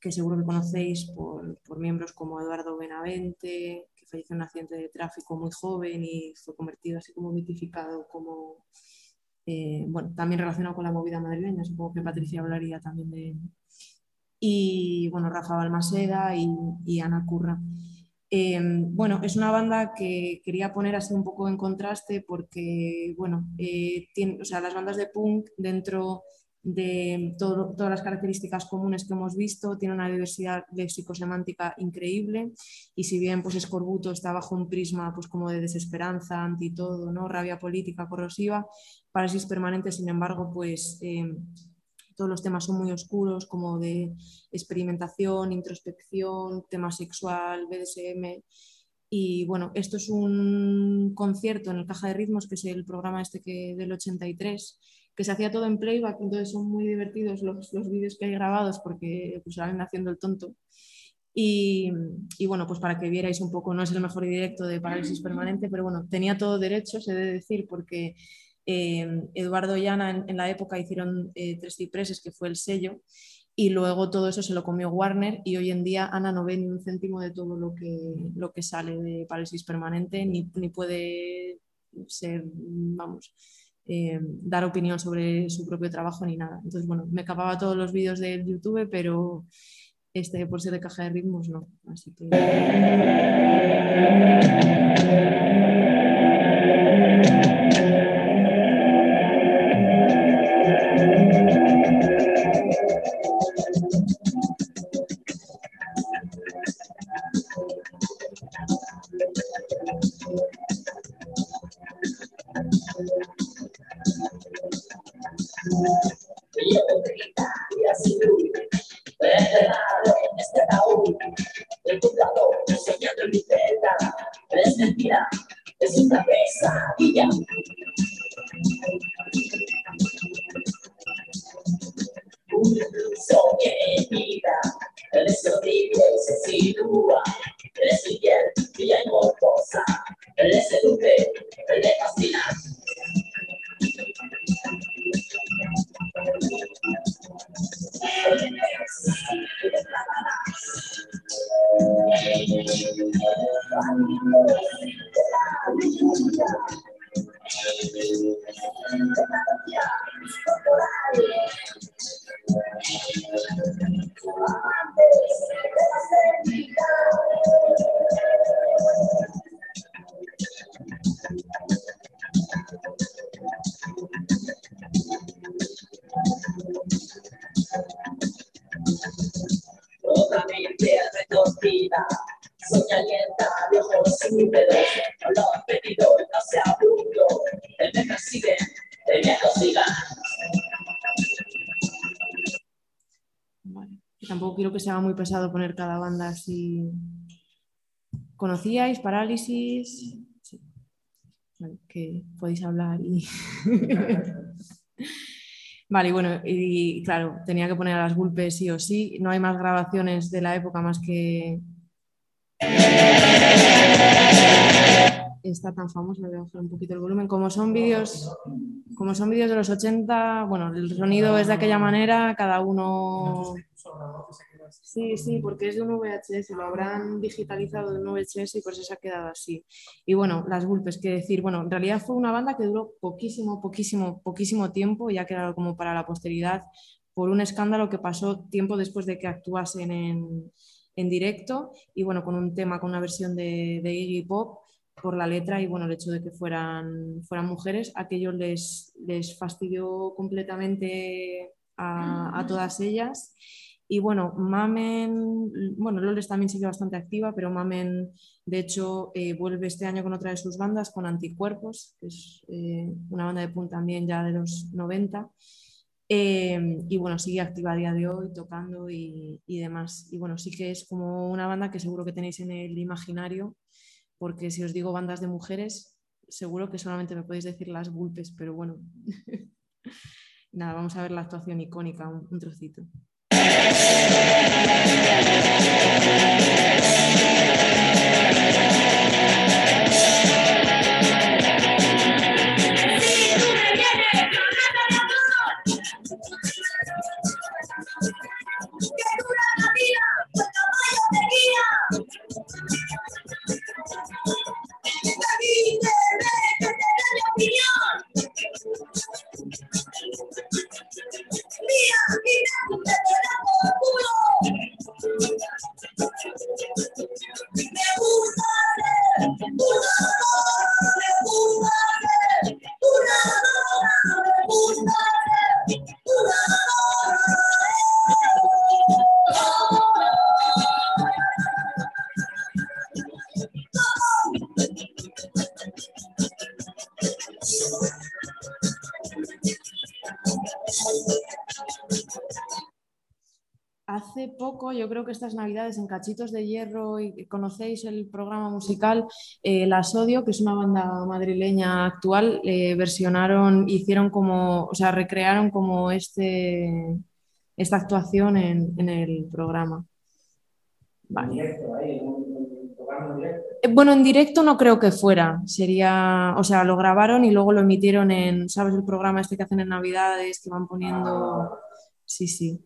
que seguro que conocéis por, por, miembros como Eduardo Benavente, que falleció en un accidente de tráfico muy joven y fue convertido así como mitificado como... bueno, también relacionado con la movida madrileña, supongo que Patricia hablaría también de, y bueno, Rafa Balmaseda y, Ana Curra. Eh, bueno, es una banda que quería poner así un poco en contraste porque, bueno, eh, tiene, o sea, las bandas de punk dentro de todas las características comunes que hemos visto, tiene una diversidad léxico-semántica increíble y si bien pues Escorbuto está bajo un prisma pues como de desesperanza, anti todo, ¿no? rabia política, corrosiva, Parálisis Permanente, sin embargo, pues... Eh, todos los temas son muy oscuros, como de experimentación, introspección, tema sexual, BDSM. Y bueno, esto es un concierto en el Caja de Ritmos, que es el programa este que, del 83, que se hacía todo en playback, entonces son muy divertidos los, los vídeos que hay grabados porque pues salen haciendo el tonto. Y, y, bueno, pues para que vierais un poco, no es el mejor directo de parálisis permanente, pero bueno, tenía todo derecho, se debe decir, porque eh, Eduardo y Ana en, en, la época hicieron eh, Tres Cipreses, que fue el sello, y luego todo eso se lo comió Warner y hoy en día Ana no ve ni un céntimo de todo lo que, lo que sale de Parálisis Permanente, ni, ni puede ser, vamos, eh, dar opinión sobre su propio trabajo ni nada. Entonces, bueno, me capaba todos los vídeos de YouTube, pero este, por ser de caja de ritmos, no. Así que... soñalienta de ojos húmedos, no lo han pedido, no se aburrió, el mejor sigue, el miedo siga. Vale. Tampoco quiero que sea muy pesado poner cada banda así. ¿Conocíais Parálisis? Sí. que podéis hablar y... Vale, y bueno, y claro, tenía que poner a las golpes sí o sí. No hay más grabaciones de la época más que está tan famosa, voy a bajar un poquito el volumen. Como son vídeos, como son vídeos de los 80, bueno, el sonido es de aquella manera, cada uno. Sí, sí, porque es de un VHS, lo habrán digitalizado de un VHS y por eso se ha quedado así. Y bueno, las Gulpes, que decir, bueno, en realidad fue una banda que duró poquísimo, poquísimo, poquísimo tiempo, ya que era como para la posteridad, por un escándalo que pasó tiempo después de que actuasen en, en directo y bueno, con un tema, con una versión de, de Iggy Pop por la letra y bueno, el hecho de que fueran, fueran mujeres, aquello les, les fastidió completamente a, todas ellas. Y bueno, Mamen, bueno, Loles también sigue bastante activa, pero Mamen, de hecho, eh, vuelve este año con otra de sus bandas, con Anticuerpos, que es eh, una banda de punk también ya de los 90. Eh, y bueno, sigue activa a día de hoy, tocando y, y, demás. Y bueno, sí que es como una banda que seguro que tenéis en el imaginario porque si os digo bandas de mujeres, seguro que solamente me podéis decir las Gulpes, pero bueno. Nada, vamos a ver la actuación icónica, un, un trocito. Yo creo que estas navidades en Cachitos de Hierro, y conocéis el programa musical eh, La Sodio, que es una banda madrileña actual, eh, versionaron, hicieron como, o sea, recrearon como este, esta actuación en, el programa. Eh, bueno, en directo no creo que fuera, sería, o sea, lo grabaron y luego lo emitieron en, ¿sabes? El programa este que hacen en Navidades, que van poniendo... Sí, sí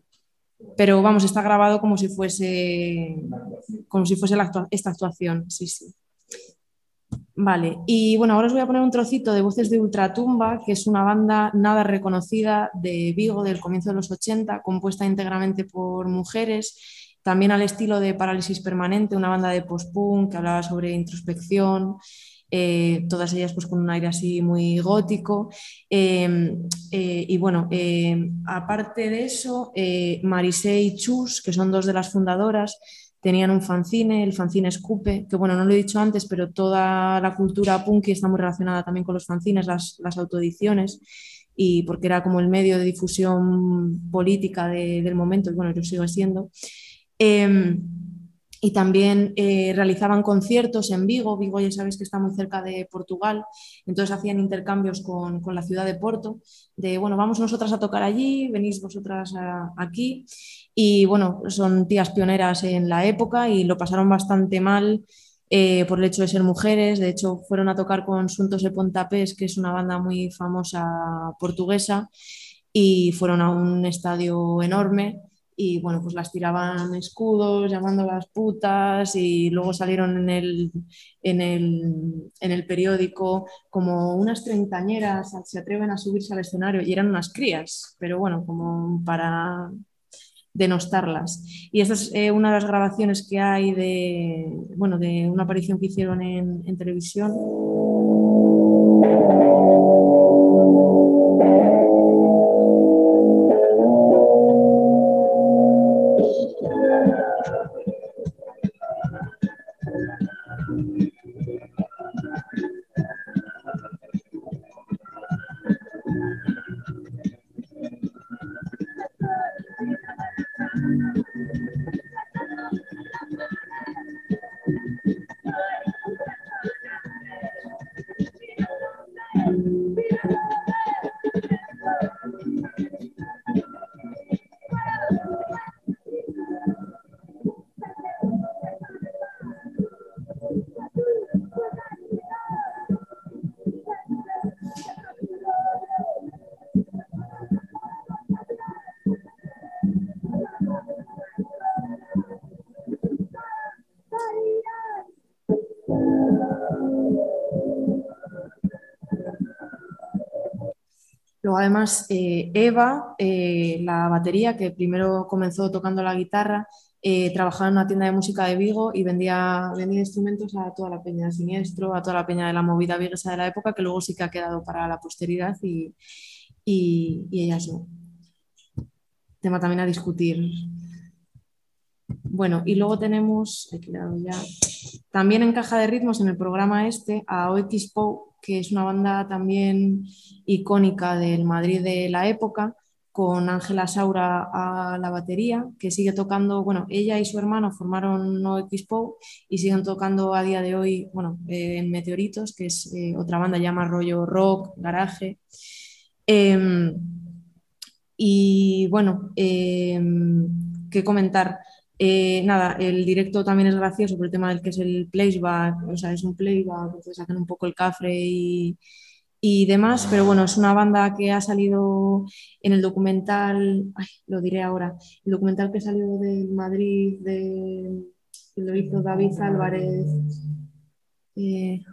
pero vamos, está grabado como si fuese, como si fuese esta actuación, sí, sí. Vale, y bueno, ahora os voy a poner un trocito de Voces de Ultratumba, que es una banda nada reconocida de Vigo del comienzo de los 80, compuesta íntegramente por mujeres, también al estilo de Parálisis Permanente, una banda de post-punk que hablaba sobre introspección, eh, todas ellas pues con un aire así muy gótico. Em, eh, y bueno, em, aparte de eso, eh, Marisé y Chus, que son dos de las fundadoras, tenían un fanzine, el fanzine Escupe, que bueno, no lo he dicho antes, pero toda la cultura punky está muy relacionada también con los fanzines, las, autoediciones, y porque era como el medio de difusión política del momento, y bueno, yo sigo siendo. Em, y también eh, realizaban conciertos en Vigo. Vigo ya sabéis que está muy cerca de Portugal, entonces hacían intercambios con, con la ciudad de Porto, de bueno, vamos nosotras a tocar allí, venís vosotras aquí. Y bueno, son tías pioneras en la época y lo pasaron bastante mal eh, por el hecho de ser mujeres. De hecho, fueron a tocar con Suntos de Pontapés, que es una banda muy famosa portuguesa, y fueron a un estadio enorme y bueno, pues las tiraban escudos, llamando a las putas y luego salieron en el, en el, en el periódico como unas treintañeras se atreven a subirse al escenario y eran unas crías, pero bueno, como para denostarlas. Y esta es eh, una de las grabaciones que hay de, bueno, de una aparición que hicieron en televisión. Además eh, Eva, eh, la batería, que primero comenzó tocando la guitarra, eh, trabajaba en una tienda de música de Vigo y vendía, vendía instrumentos a toda la peña de Siniestro, a toda la peña de la movida viguesa de la época, que luego sí que ha quedado para la posteridad y, y, y no. Tema también a discutir. Bueno, y luego tenemos, ya, también en caja de ritmos en el programa este a OX Pou, que es una banda también icónica del Madrid de la época, con Ángela Saura a la batería, que sigue tocando, bueno, ella y su hermano formaron OX Pou y siguen tocando a día de hoy, bueno, eh, en Meteoritos, que es eh, otra banda, llama rollo rock, garaje. Em, y bueno, em, ¿qué comentar? Eh, nada, el directo también es gracioso por el tema del que es el playback, o sea, es un playback, entonces hacen un poco el cafre y, y demás, pero bueno, es una banda que ha salido en el documental, ay, lo diré ahora, el documental que salió de Madrid, de, que lo hizo David Álvarez. Eh,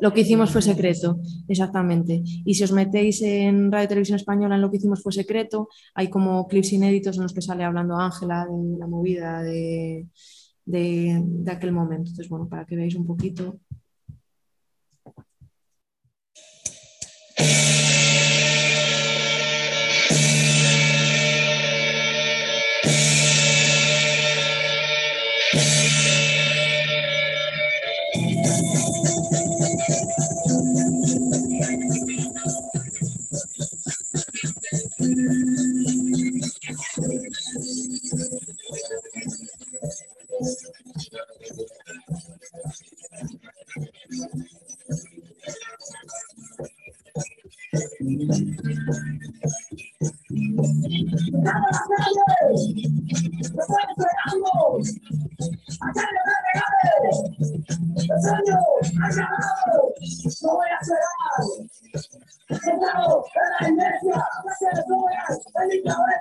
lo que hicimos fue secreto, exactamente. Y si os metéis en Radio Televisión Española en lo que hicimos fue secreto, hay como clips inéditos en los que sale hablando Ángela de la movida de, de, de aquel momento. Entonces, bueno, para que veáis un poquito.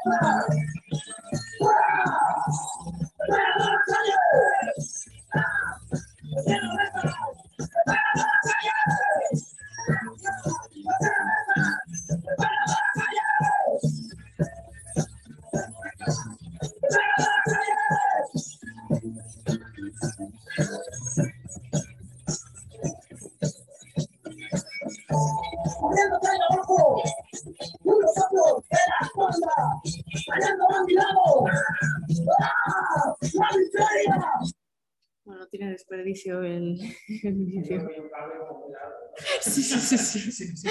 Bueno, Sí, sí, sí, sí.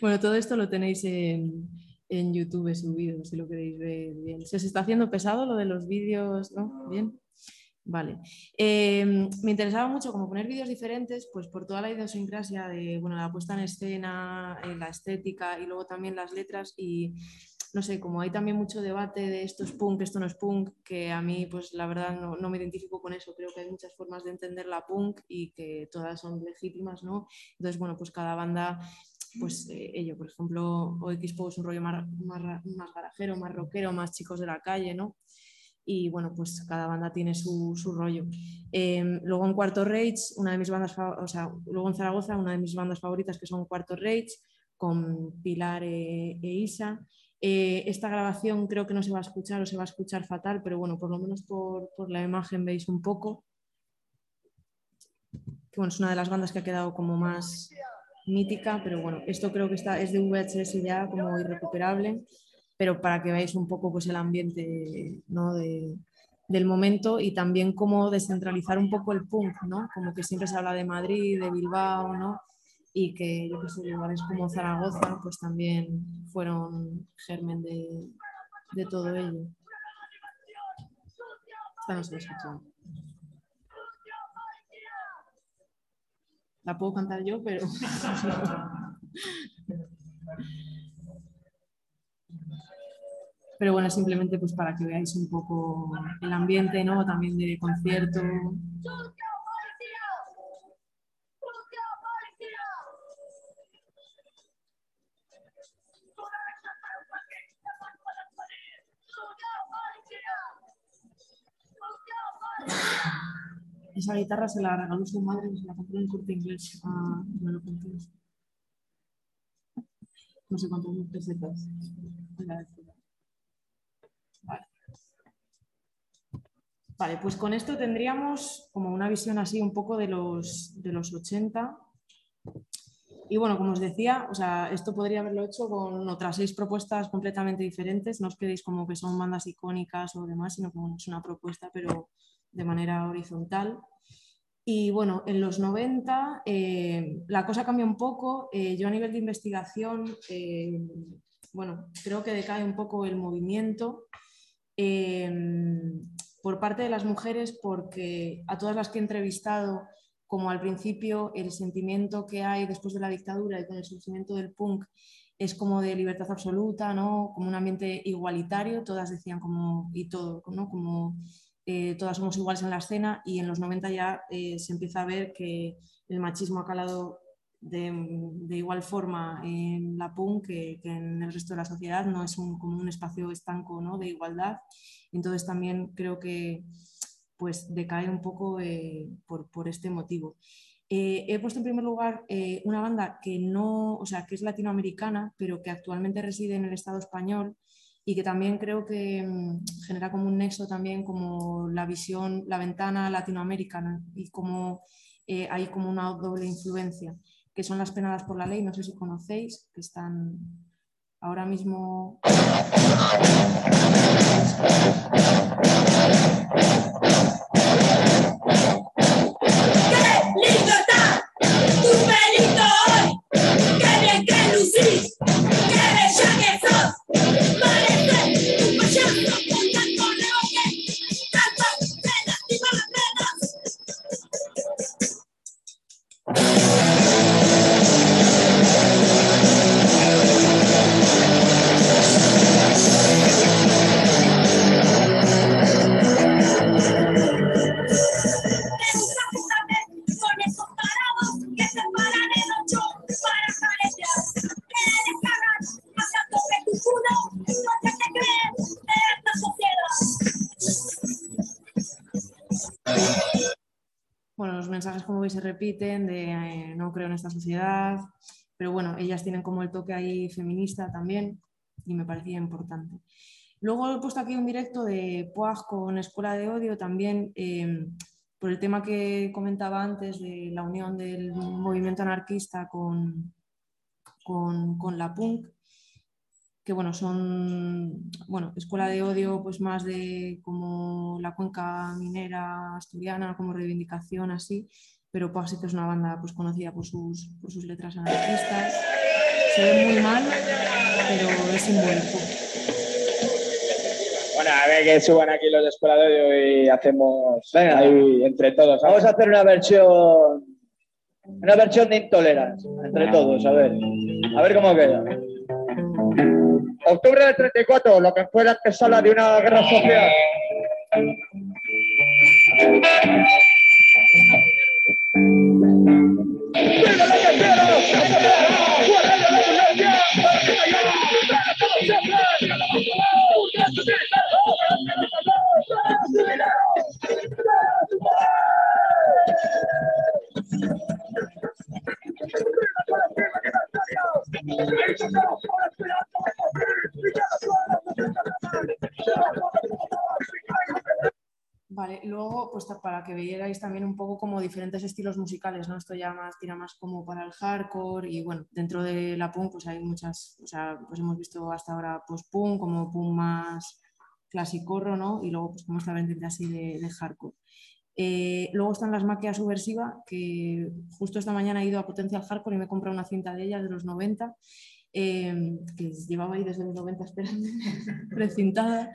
Bueno, todo esto lo tenéis en, en YouTube subido, si lo queréis ver bien. ¿Se os está haciendo pesado lo de los vídeos? ¿No? ¿Bien? Vale. Eh, me interesaba mucho como poner vídeos diferentes, pues por toda la idiosincrasia de bueno, la puesta en escena, eh, la estética y luego también las letras y no sé, como hay también mucho debate de esto es punk, esto no es punk, que a mí pues la verdad no, no me identifico con eso, creo que hay muchas formas de entender la punk y que todas son legítimas, ¿no? Entonces, bueno, pues cada banda pues eh, ello, por ejemplo, OXPO es un rollo más, más, más garajero, más rockero, más chicos de la calle, ¿no? Y bueno, pues cada banda tiene su, su rollo. Eh, luego en Cuarto Rage, una de mis bandas, o sea, luego en Zaragoza, una de mis bandas favoritas que son Cuarto Rage, con Pilar e, e Isa. Eh, esta grabación creo que no se va a escuchar o se va a escuchar fatal, pero bueno, por lo menos por, la imagen veis un poco. Que bueno, es una de las bandas que ha quedado como más, mítica, pero bueno, esto creo que está, es de VHS ya como irrecuperable, pero para que veáis un poco pues, el ambiente ¿no? de, del momento y también cómo descentralizar un poco el punk, ¿no? Como que siempre se habla de Madrid, de Bilbao, ¿no? Y que yo que sé, lugares como Zaragoza pues también fueron germen de, de todo ello. Esta no. La puedo cantar yo, pero. Pero bueno, simplemente pues para que veáis un poco el ambiente, ¿no? También de concierto. Esa guitarra se la regaló su madre y se la compró en corte inglés. a- no sé cuántos pesetas. Vale. Vale, pues con esto tendríamos como una visión así un poco de los, de los 80. Y bueno, como os decía, o sea, esto podría haberlo hecho con otras seis propuestas completamente diferentes. No os quedéis como que son bandas icónicas o demás, sino como es una propuesta, pero de manera horizontal. Y bueno, en los 90 eh, la cosa cambia un poco. Eh, yo a nivel de investigación, eh, bueno, creo que decae un poco el movimiento por parte de las mujeres porque a todas las que he entrevistado, como al principio, el sentimiento que hay después de la dictadura y con el surgimiento del punk es como de libertad absoluta, ¿no? como un ambiente igualitario, todas decían como, y todo, como eh, todas somos iguales en la escena y en los 90 ya eh, se empieza a ver que el machismo ha calado de, igual forma en la punk que, en el resto de la sociedad, no es un, como un espacio estanco ¿no? de igualdad. Entonces también creo que pues decae un poco eh, por, por, este motivo. he puesto en primer lugar una banda que no, o sea, que es latinoamericana, pero que actualmente reside en el Estado español y que también creo que mm, genera como un nexo también como la visión, la ventana latinoamericana y como eh, hay como una doble influencia, que son las penadas por la ley, no sé si conocéis, que están ahora mismo... repiten de eh, no creo en esta sociedad, pero bueno, ellas tienen como el toque ahí feminista también y me parecía importante. Luego he puesto aquí un directo de Poag con Escuela de Odio también eh, por el tema que comentaba antes de la unión del movimiento anarquista con, con, con la punk que bueno, son bueno, escuela de odio, pues más de como la cuenca minera asturiana, como reivindicación así, pero Poxit es una banda pues, conocida por sus, por sus letras anarquistas. Se ve muy mal, pero es simbólico. Bueno, a ver que suban aquí los de Escuela de Odio y hacemos ahí entre todos. Vamos a hacer una versión una versión de Intolerancia entre todos, a ver. A ver cómo queda. Octubre del 34, lo que fue la antesala de una guerra social. Vale, para que veáis también un poco como diferentes estilos musicales, ¿no? Esto ya más tira más como para el hardcore y bueno, dentro de la punk pues hay muchas, o sea, pues hemos visto hasta ahora post-punk, como punk más clasicorro, ¿no? Y luego pues como esta vertiente así de, hardcore. Eh, luego están las maquias subversiva, que justo esta mañana he ido a Potencial Hardcore y me he comprado una cinta de ellas de los 90 Em, que llevaba ahí desde los 90 esperando, precintada.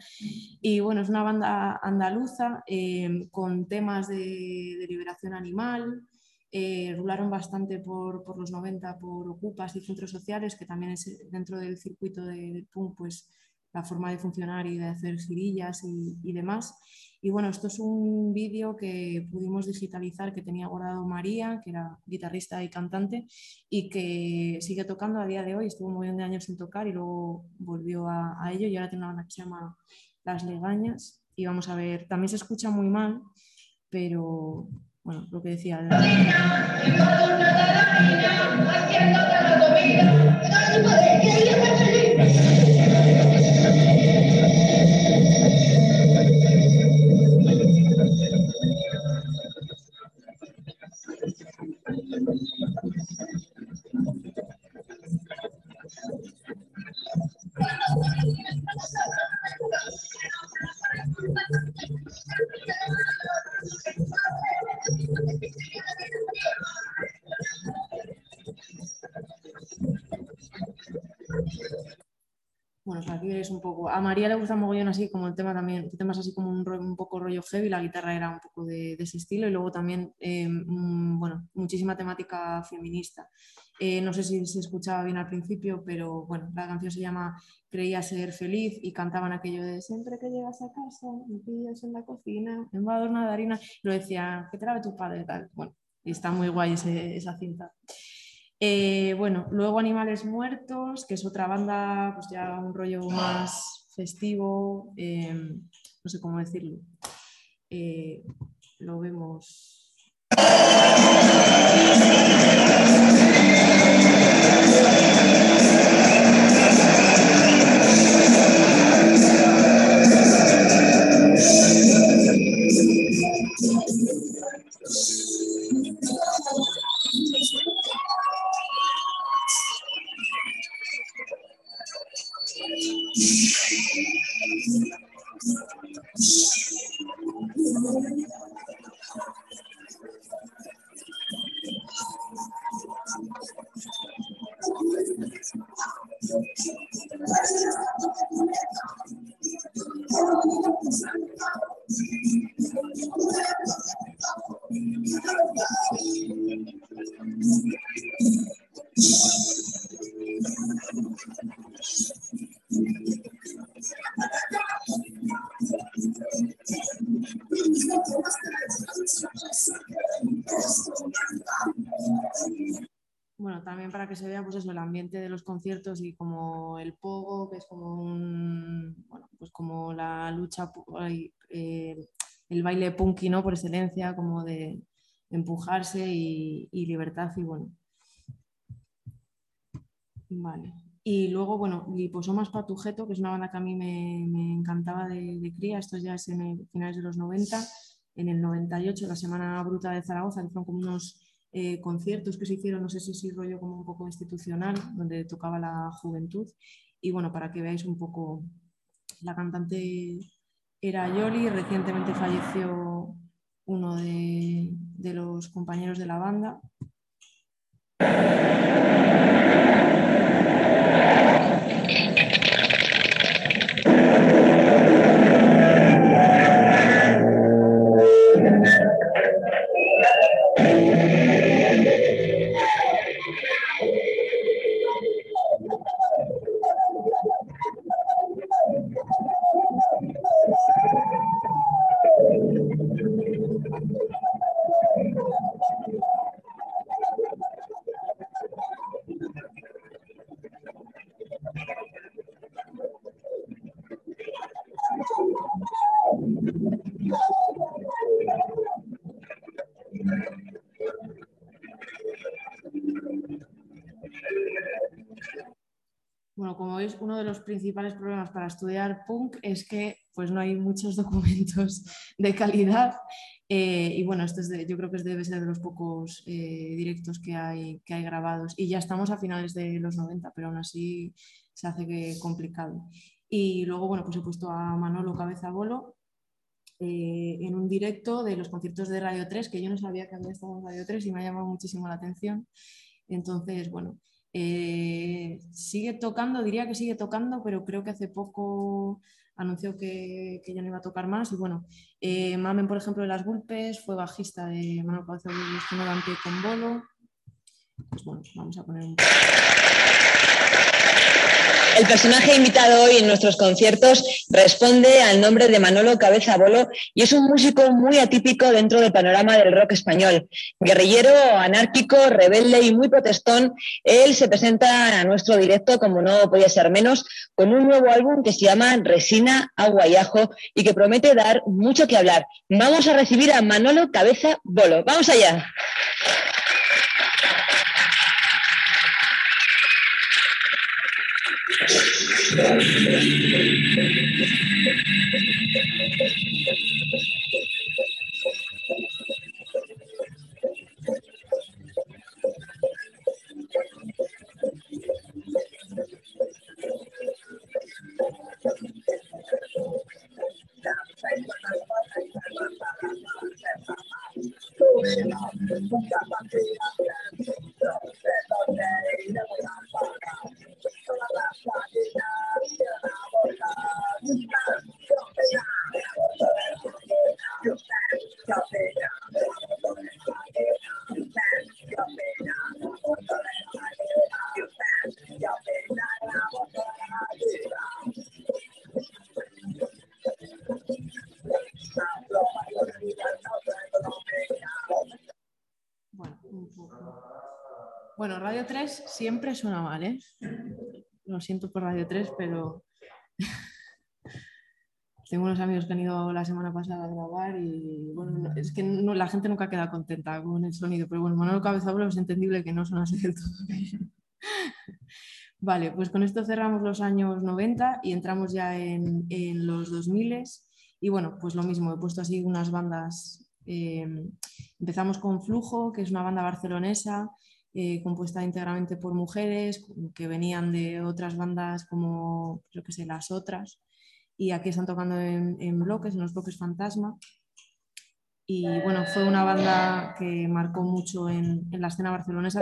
Y bueno, es una banda andaluza em, con temas de, liberación animal. Eh, rularon bastante por, por, los 90 por ocupas y centros sociales, que también es dentro del circuito de, de PUM, pues la forma de funcionar y de hacer girillas y, y demás. Y bueno, esto es un vídeo que pudimos digitalizar que tenía guardado María, que era guitarrista y cantante, y que sigue tocando a día de hoy. Estuvo un millón de años sin tocar y luego volvió a, ello. Y ahora tiene una banda que se llama Las Legañas. Y vamos a ver, también se escucha muy mal, pero bueno, lo que decía. De... un poco. A María le gusta mogollón así como el tema también, temas así como un, un poco rollo heavy, la guitarra era un poco de, ese estilo y luego también, eh, bueno, muchísima temática feminista. Eh, no sé si se escuchaba bien al principio, pero bueno, la canción se llama Creía ser feliz y cantaban aquello de siempre que llegas a casa, me pillas en la cocina, en una de harina, lo decía, que trae tu padre tal. Bueno, y está muy guay esa cinta. Eh, bueno, luego Animales Muertos, que es otra banda, pues ya un rollo más festivo, eh, no sé cómo decirlo. Eh, lo vemos. Conciertos y como el pogo, que es como un, bueno, pues como la lucha, eh, el baile punky, ¿no? Por excelencia, como de empujarse y, libertad y bueno. Vale. Y luego, bueno, Liposomas Patujeto, que es una banda que a mí me, encantaba de, cría, esto ya es en finales de los 90, en el 98, la Semana Bruta de Zaragoza, que fueron como unos eh, conciertos que se hicieron, no sé si es rollo como un poco institucional, donde tocaba la juventud. Y bueno, para que veáis un poco, la cantante era Yoli, recientemente falleció uno de los compañeros de la banda. Principales problemas para estudiar punk es que pues, no hay muchos documentos de calidad. Eh, y bueno, esto es yo creo que debe ser de los pocos eh, directos que hay, que hay grabados. Y ya estamos a finales de los 90, pero aún así se hace que complicado. Y luego, bueno, pues he puesto a Manolo Cabeza Bolo eh, en un directo de los conciertos de Radio 3, que yo no sabía que había estado en Radio 3 y me ha llamado muchísimo la atención. Entonces, bueno, eh, sigue tocando, diría que sigue tocando, pero creo que hace poco anunció que, ya no iba a tocar más. Y bueno, eh, Mamen, por ejemplo, de las Gulpes, fue bajista de Manuel Cabeza de con Bolo. Pues bueno, vamos a poner un... El personaje invitado hoy en nuestros conciertos responde al nombre de Manolo Cabeza Bolo y es un músico muy atípico dentro del panorama del rock español. Guerrillero, anárquico, rebelde y muy protestón, él se presenta a nuestro directo, como no podía ser menos, con un nuevo álbum que se llama Resina, Agua y y que promete dar mucho que hablar. Vamos a recibir a Manolo Cabeza Bolo. ¡Vamos allá! Bueno, siempre suena mal, ¿eh? Lo siento por Radio 3, pero tengo unos amigos que han ido la semana pasada a grabar y bueno, es que la gente nunca queda contenta con el sonido, pero bueno, Manolo Cabezabolo es entendible que no suena así del todo. Vale, pues con esto cerramos los años 90 y entramos ya en, los 2000 y bueno, pues lo mismo, he puesto así unas bandas. Eh, empezamos con Flujo, que es una banda barcelonesa eh, compuesta íntegramente por mujeres que venían de otras bandas como, yo que sé, las otras. Y aquí están tocando en, bloques, en los bloques Fantasma. Y bueno, fue una banda que marcó mucho en, en la escena barcelonesa.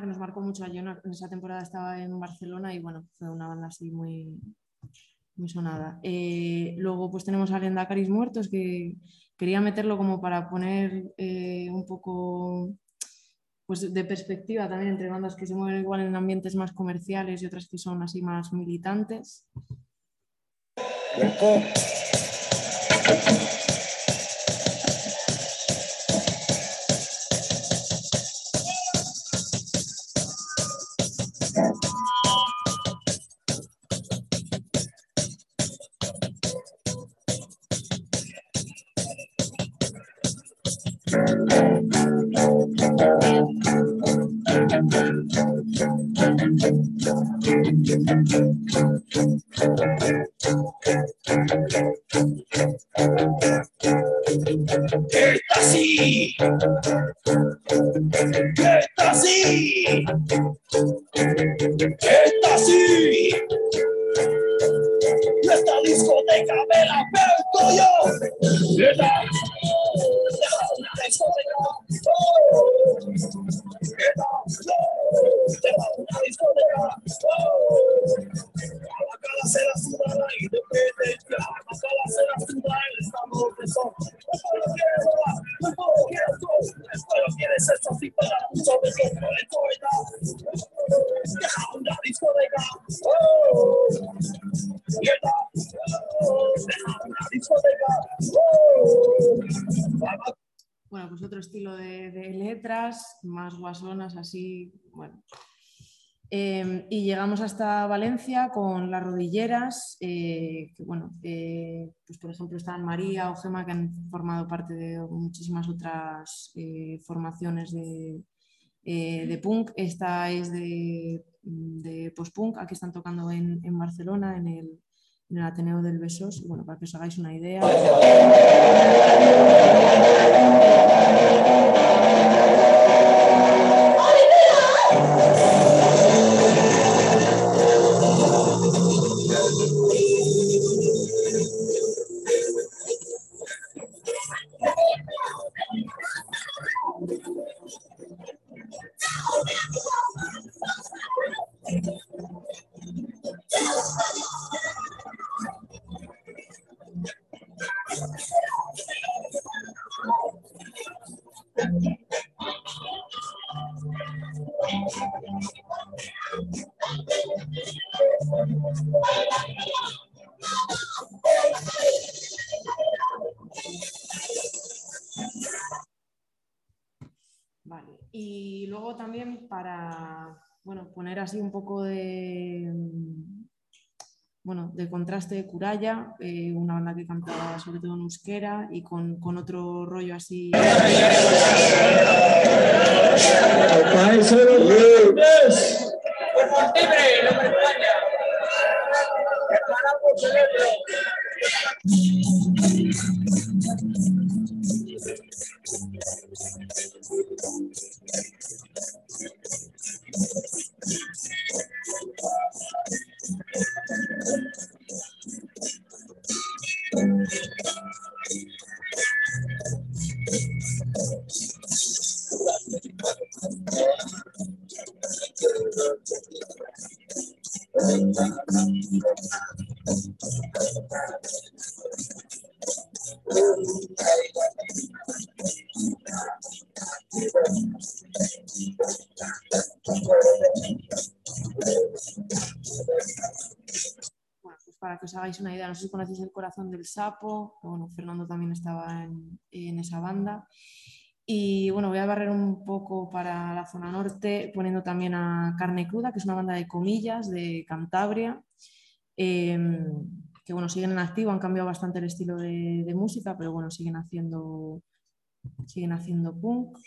que nos marcó mucho. Yo en esa temporada estaba en Barcelona y bueno, fue una banda así muy, muy sonada. Eh, luego pues tenemos a Lendacaris Muertos que quería meterlo como para poner eh, un poco pues, de perspectiva también entre bandas que se mueven igual en ambientes más comerciales y otras que son así más militantes. Em, y llegamos hasta Valencia con las rodilleras, eh, que bueno, eh, pues por ejemplo están María o Gema, que han formado parte de muchísimas otras eh, formaciones de, de, punk. Esta es de, de post-punk, aquí están tocando en, en Barcelona, en el, en el, Ateneo del Besos, bueno, para que os hagáis una idea. Poner así un poco de, bueno, de contraste de Curaya, eh, una banda que cantaba sobre todo en euskera y con, con otro rollo así. Bueno, una idea, no sé si conocéis el corazón del sapo, bueno, Fernando también estaba en, esa banda. Y bueno, voy a barrer un poco para la zona norte, poniendo también a Carne Cruda, que es una banda de comillas de Cantabria, eh, que bueno, siguen en activo, han cambiado bastante el estilo de, de, música, pero bueno, siguen haciendo, siguen haciendo punk.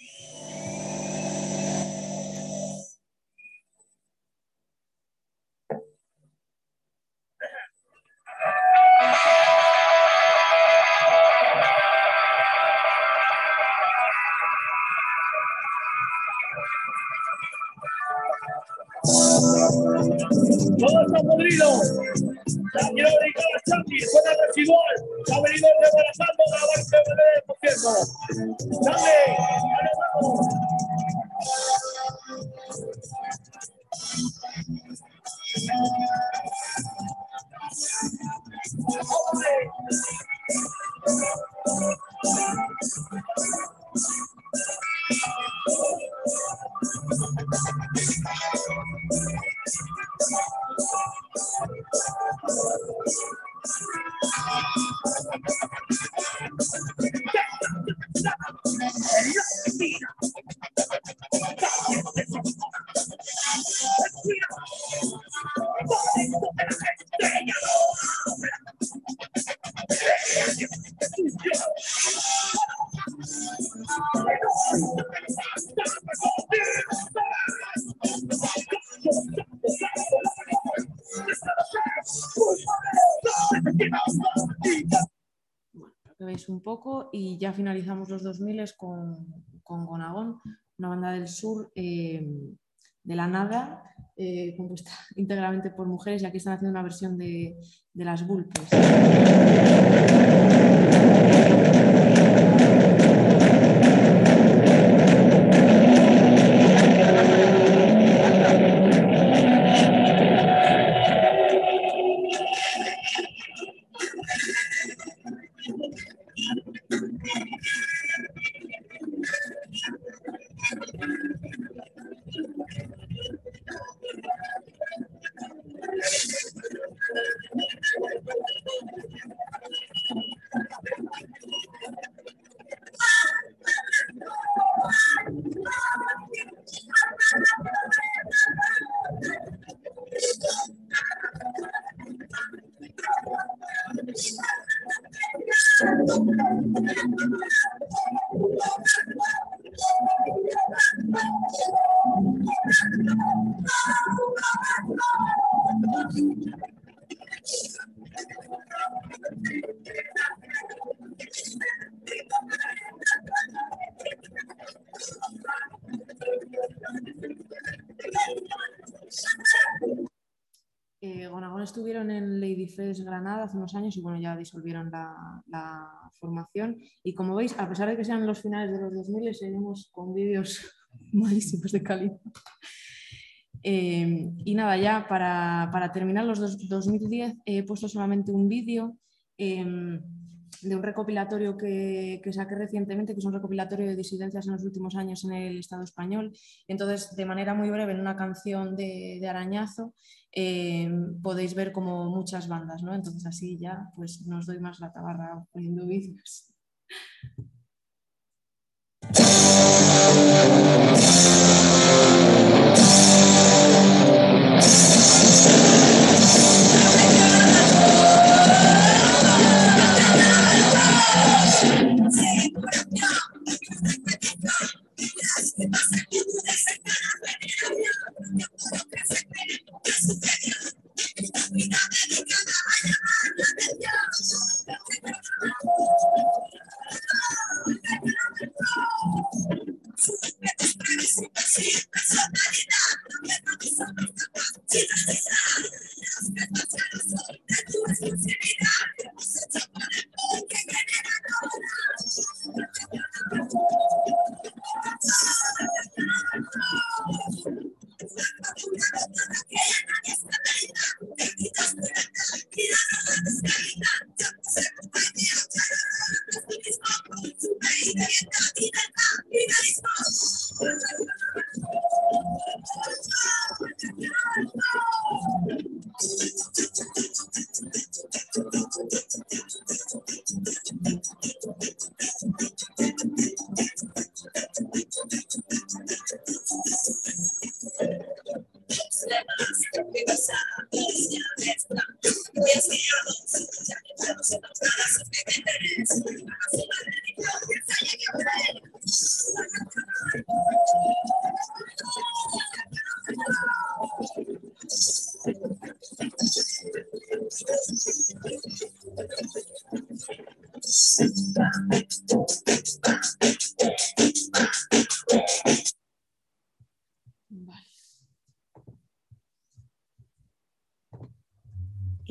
Está podrido. La quiero dedicar a Charlie, zona residual. Ha venido desbaratando la base de. Charlie, ahora vamos. Y ya finalizamos los 2000 con, con Gonagón, una banda del sur eh, de la nada, eh, compuesta íntegramente por mujeres y aquí están haciendo una versión de, de las Bulpes. Hace unos años y bueno, ya disolvieron la, la, formación. Y como veis, a pesar de que sean los finales de los 2000, seguimos con vídeos malísimos de calidad. Eh, y nada, ya para, para terminar los dos, 2010 he puesto solamente un vídeo eh, de un recopilatorio que, que, saqué recientemente, que es un recopilatorio de disidencias en los últimos años en el Estado español. Entonces, de manera muy breve, en una canción de, Arañazo, eh, podéis ver como muchas bandas, ¿no? Entonces, así ya, pues nos doy más la tabarra poniendo vídeos. we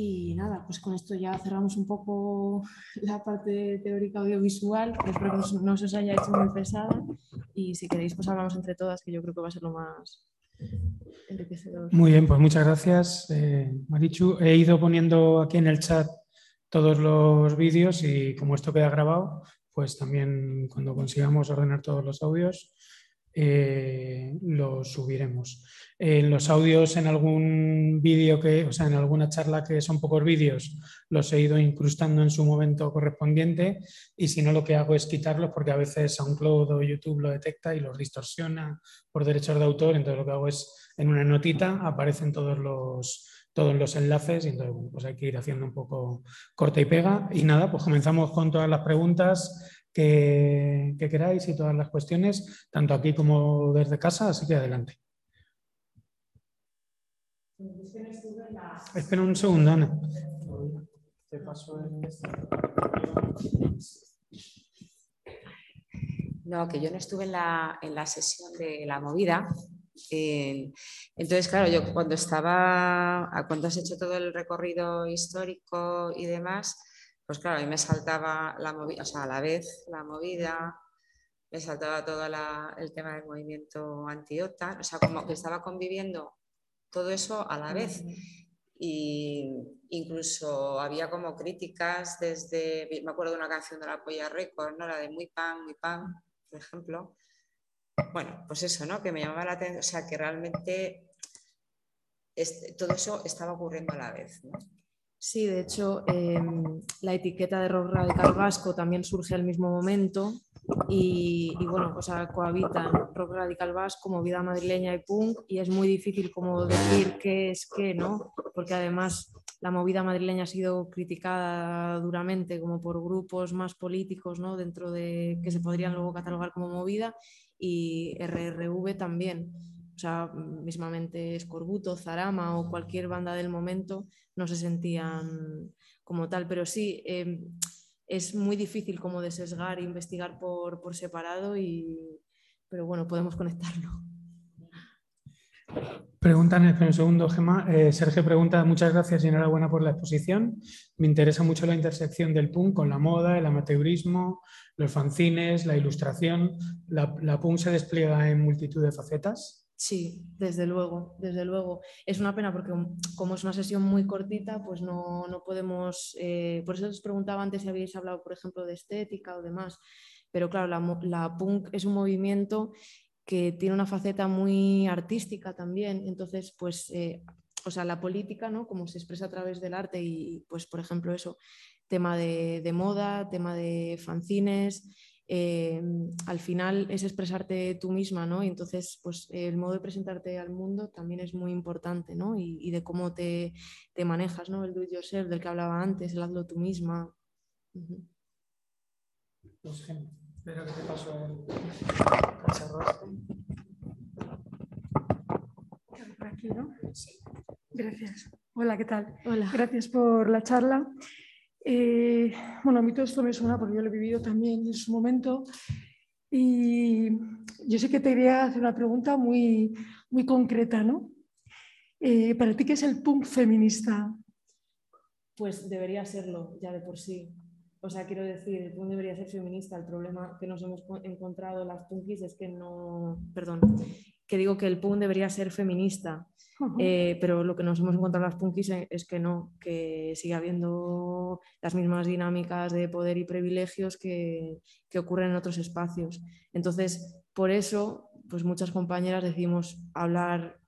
Y nada, pues con esto ya cerramos un poco la parte teórica audiovisual, espero que no se os haya hecho muy pesada. Y si queréis, pues hablamos entre todas, que yo creo que va a ser lo más Muy bien, pues muchas gracias, eh, Marichu. He ido poniendo aquí en el chat todos los vídeos y como esto queda grabado, pues también cuando consigamos ordenar todos los audios, eh, los subiremos. En los audios, en algún vídeo que, o sea, en alguna charla que son pocos vídeos, los he ido incrustando en su momento correspondiente y si no lo que hago es quitarlos porque a veces SoundCloud o YouTube lo detecta y los distorsiona por derechos de autor, entonces lo que hago es en una notita aparecen todos los, todos los enlaces y entonces pues hay que ir haciendo un poco corta y pega. Y nada, pues comenzamos con todas las preguntas que, que queráis y todas las cuestiones, tanto aquí como desde casa, así que adelante. Espera un segundo, Ana. No, que yo no estuve en la, en la sesión de la movida. entonces, claro, yo cuando estaba, cuando has hecho todo el recorrido histórico y demás, pues claro, a mí me saltaba la movida, o sea, a la vez la movida, me saltaba todo el tema del movimiento anti-OTAN, o sea, como que estaba conviviendo todo eso a la vez. Y incluso había como críticas desde, me acuerdo de una canción de la Polla Record, ¿no? la de Muy Pan, Muy Pan, por ejemplo. Bueno, pues eso, ¿no? Que me llamaba la atención, o sea, que realmente este, todo eso estaba ocurriendo a la vez, ¿no? Sí, de hecho, em, la etiqueta de rock radical vasco también surge al mismo momento y, bueno, o sea, cohabitan rock radical vasco, movida madrileña y punk y es muy difícil como decir qué es qué, ¿no? Porque además la movida madrileña ha sido criticada duramente como por grupos más políticos, ¿no? Dentro de que se podrían luego catalogar como movida y RRV también. O sea, mismamente Escorbuto, Zarama o cualquier banda del momento no se sentían como tal, pero sí, em, es muy difícil como de sesgar e investigar por, separado, y, pero bueno, podemos conectarlo. Preguntan en un segundo, Gemma. Eh, Sergio pregunta, muchas gracias y enhorabuena por la exposición. Me interesa mucho la intersección del punk con la moda, el amateurismo, los fanzines, la ilustración. La, la punk se despliega en multitud de facetas. Sí, desde luego, desde luego. Es una pena porque como es una sesión muy cortita, pues no, podemos... Eh, por eso os preguntaba antes si habéis hablado, por ejemplo, de estética o demás. Pero claro, la, punk es un movimiento que tiene una faceta muy artística también. Entonces, pues, eh, o sea, la política, ¿no? Como se expresa a través del arte y, pues, por ejemplo, eso, tema de, de moda, tema de fanzines, eh, al final es expresarte tú misma, ¿no? Y entonces, pues el modo de presentarte al mundo también es muy importante, ¿no? Y, de cómo te, manejas, ¿no? El do it yourself del que hablaba antes, el hazlo tú misma. Pues, espero que te paso el aquí, ¿no? Gracias. Hola, ¿qué tal? Hola. Gracias por la charla. Eh, bueno, a mí todo esto me suena porque yo lo he vivido también en su momento. Y yo sé que te quería hacer una pregunta muy, muy concreta, ¿no? Eh, ¿Para ti qué es el punk feminista? Pues debería serlo ya de por sí. O sea, quiero decir, el punk debería ser feminista. El problema que nos hemos encontrado las punkis es que no, perdón, que digo que el punk debería ser feminista. Eh, pero lo que nos hemos encontrado las punkis es que no, que sigue habiendo las mismas dinámicas de poder y privilegios que, que ocurren en otros espacios. Entonces, por eso, pues muchas compañeras decimos hablar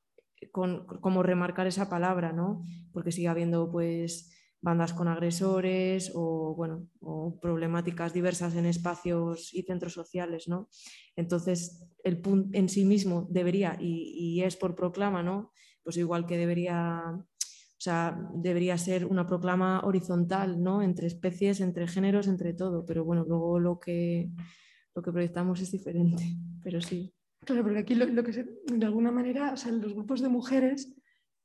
con, como remarcar esa palabra, ¿no? Porque sigue habiendo, pues, bandas con agresores o, bueno, o problemáticas diversas en espacios y centros sociales, ¿no? Entonces, el punto en sí mismo debería, y, es por proclama, ¿no? pues igual que debería, o sea, debería ser una proclama horizontal, ¿no? Entre especies, entre géneros, entre todo, pero bueno, luego lo que, lo que proyectamos es diferente, pero sí. Claro, porque aquí lo, que de alguna manera, o sea, los grupos de mujeres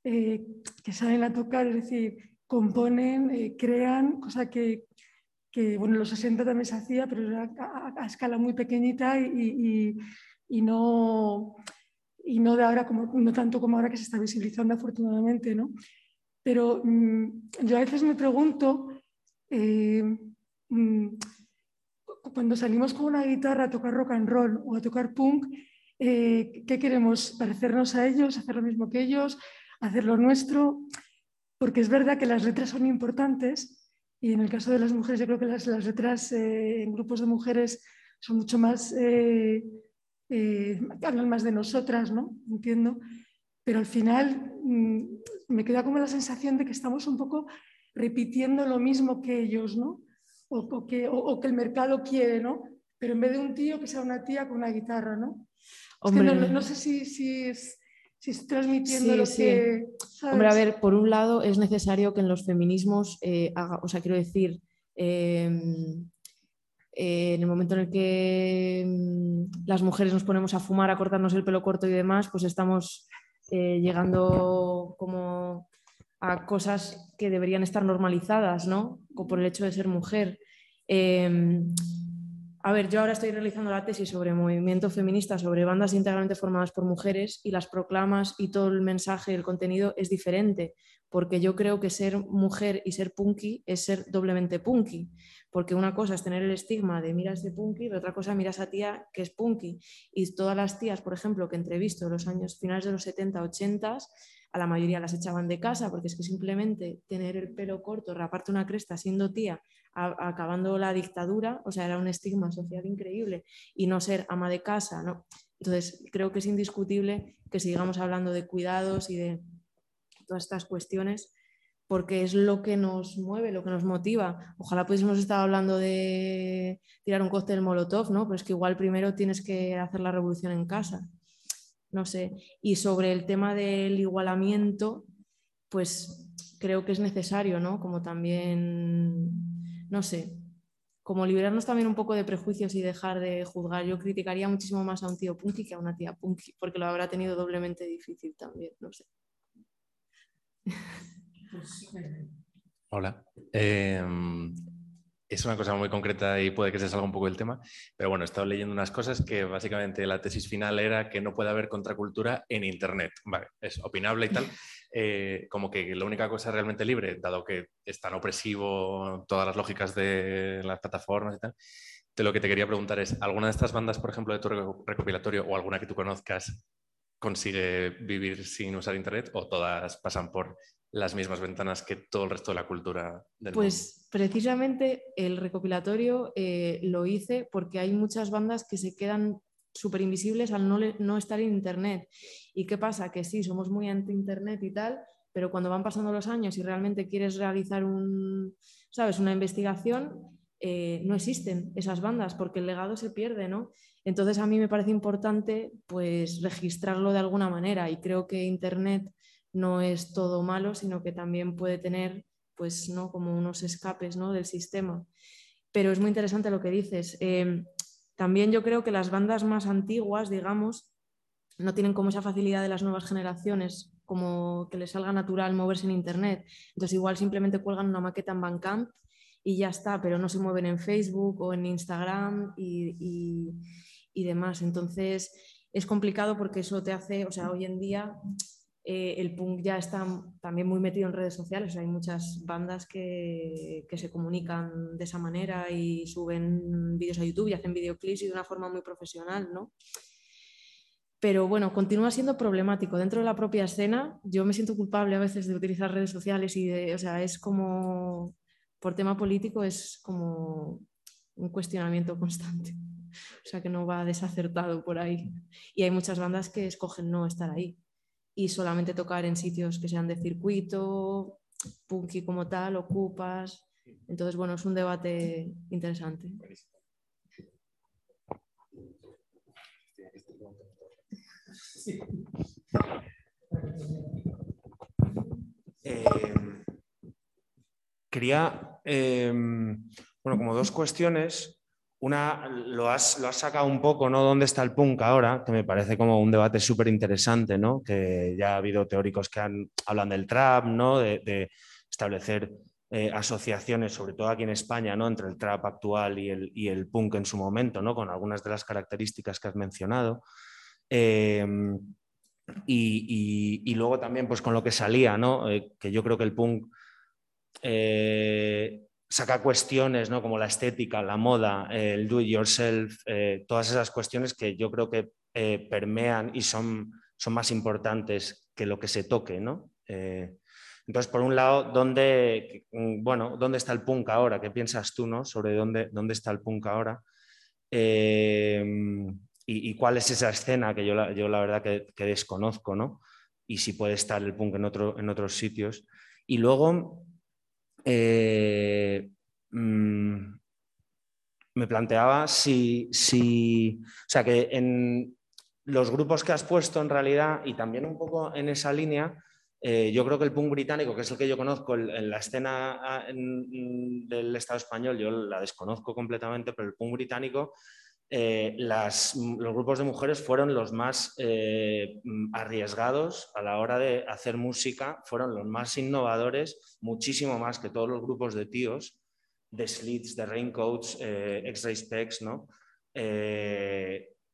eh, que salen a tocar, es decir, componen, eh, crean, cosa que, que, bueno, en los 60 también se hacía, pero era a, escala muy pequeñita y, y no, y no de ahora como no tanto como ahora que se está visibilizando afortunadamente, ¿no? Pero mm, yo a veces me pregunto eh, mm, cuando salimos con una guitarra a tocar rock and roll o a tocar punk, eh, ¿qué queremos? ¿Parecernos a ellos, hacer lo mismo que ellos, hacer lo nuestro? Porque es verdad que las letras son importantes y en el caso de las mujeres yo creo que las, las letras eh, en grupos de mujeres son mucho más eh, hablan más de nosotras, ¿no? Entiendo. Pero al final mm, me queda como la sensación de que estamos un poco repitiendo lo mismo que ellos, ¿no? O, que, el mercado quiere, ¿no? Pero en vez de un tío, que sea una tía con una guitarra, ¿no? no, sé si, si, es, si estoy transmitiendo lo que... Hombre, a ver, por un lado es necesario que en los feminismos eh, haga, o sea, quiero decir, em, eh, en el momento en el que mm, las mujeres nos ponemos a fumar, a cortarnos el pelo corto y demás, pues estamos eh, llegando como a cosas que deberían estar normalizadas, ¿no? Por el hecho de ser mujer. A ver, yo ahora estoy realizando la tesis sobre movimiento feminista, sobre bandas íntegramente formadas por mujeres y las proclamas y todo el mensaje el contenido es diferente, porque yo creo que ser mujer y ser punky es ser doblemente punky, porque una cosa es tener el estigma de mira a ese punky, y otra cosa mira a tía que es punky. Y todas las tías, por ejemplo, que entrevisto en los años finales de los 70, 80, a la mayoría las echaban de casa, porque es que simplemente tener el pelo corto, raparte una cresta siendo tía, acabando la dictadura, o sea, era un estigma social increíble y no ser ama de casa, ¿no? Entonces, creo que es indiscutible que sigamos hablando de cuidados y de todas estas cuestiones porque es lo que nos mueve, lo que nos motiva. Ojalá pudiésemos estar hablando de tirar un cóctel molotov, ¿no? Pero es que igual primero tienes que hacer la revolución en casa. No sé. Y sobre el tema del igualamiento, pues creo que es necesario, ¿no? Como también no sé, como liberarnos también un poco de prejuicios y dejar de juzgar. Yo criticaría muchísimo más a un tío punky que a una tía punky, porque lo habrá tenido doblemente difícil también, no sé. Hola. Em, es una cosa muy concreta y puede que se salga un poco del tema, pero bueno, he estado leyendo unas cosas que básicamente la tesis final era que no puede haber contracultura en Internet. Vale, es opinable y tal. Eh, como que la única cosa realmente libre, dado que es tan opresivo todas las lógicas de las plataformas y tal, de lo que te quería preguntar es, ¿alguna de estas bandas, por ejemplo, de tu recopilatorio o alguna que tú conozcas, consigue vivir sin usar Internet o todas pasan por las mismas ventanas que todo el resto de la cultura del pues precisamente el recopilatorio eh, lo hice porque hay muchas bandas que se quedan súper invisibles al no, no, estar en Internet. ¿Y qué pasa? Que sí, somos muy anti-Internet y tal, pero cuando van pasando los años y realmente quieres realizar un, ¿sabes? una investigación, eh, no existen esas bandas porque el legado se pierde, ¿no? Entonces a mí me parece importante pues registrarlo de alguna manera y creo que Internet no es todo malo, sino que también puede tener pues, ¿no? como unos escapes ¿no? del sistema. Pero es muy interesante lo que dices. Em, también yo creo que las bandas más antiguas, digamos, no tienen como esa facilidad de las nuevas generaciones, como que les salga natural moverse en Internet. Entonces igual simplemente cuelgan una maqueta en Bandcamp y ya está, pero no se mueven en Facebook o en Instagram y, y demás. Entonces es complicado porque eso te hace, o sea, hoy en día eh, el punk ya está también muy metido en redes sociales, hay muchas bandas que, se comunican de esa manera y suben vídeos a YouTube y hacen videoclips y de una forma muy profesional, ¿no? Pero bueno, continúa siendo problemático. Dentro de la propia escena, yo me siento culpable a veces de utilizar redes sociales y de, o sea, es como, por tema político, es como un cuestionamiento constante. O sea, que no va desacertado por ahí. Y hay muchas bandas que escogen no estar ahí y solamente tocar en sitios que sean de circuito, punky como tal, ocupas. Entonces, bueno, es un debate interesante. Eh, quería, eh, bueno, como dos cuestiones. Una, lo has, lo has sacado un poco, ¿no? ¿Dónde está el punk ahora? Que me parece como un debate súper interesante, ¿no? Que ya ha habido teóricos que hablan del trap, ¿no? De, establecer eh, asociaciones, sobre todo aquí en España, ¿no? Entre el trap actual y el, y el punk en su momento, ¿no? Con algunas de las características que has mencionado. Em, y, y, luego también, pues con lo que salía, ¿no? Eh, que yo creo que el punk eh, saca cuestiones ¿no? como la estética, la moda, el do it yourself, eh, todas esas cuestiones que yo creo que eh, permean y son, son más importantes que lo que se toque. ¿no? Eh, entonces, por un lado, ¿dónde, bueno, ¿dónde está el punk ahora? ¿Qué piensas tú ¿no? sobre dónde, dónde está el punk ahora? Y, cuál es esa escena que yo la, yo la verdad que, que, desconozco, ¿no? Y si puede estar el punk en, otro, en otros sitios. Y luego, eh, mm, me planteaba si, si, o sea, que en los grupos que has puesto en realidad, y también un poco en esa línea, eh, yo creo que el punk británico, que es el que yo conozco en la escena ah, del Estado español, yo la desconozco completamente, pero el punk británico eh, los grupos de mujeres fueron los más eh, arriesgados a la hora de hacer música, fueron los más innovadores, muchísimo más que todos los grupos de tíos, de Slits, de Raincoats, eh, X-Ray Specs, ¿no?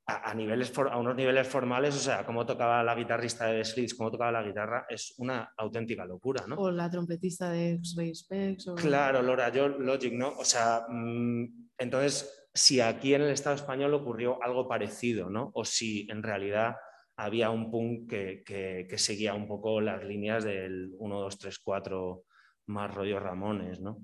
a, niveles a unos niveles formales, o sea, cómo tocaba la guitarrista de Slits, cómo tocaba la guitarra, es una auténtica locura, ¿no? O la trompetista de X-Ray Specs. Claro, Laura Logic, ¿no? O sea, mm, entonces si aquí en el Estado español ocurrió algo parecido, ¿no? O si en realidad había un punk que, seguía un poco las líneas del 1, 2, 3, 4 más rollo Ramones, ¿no?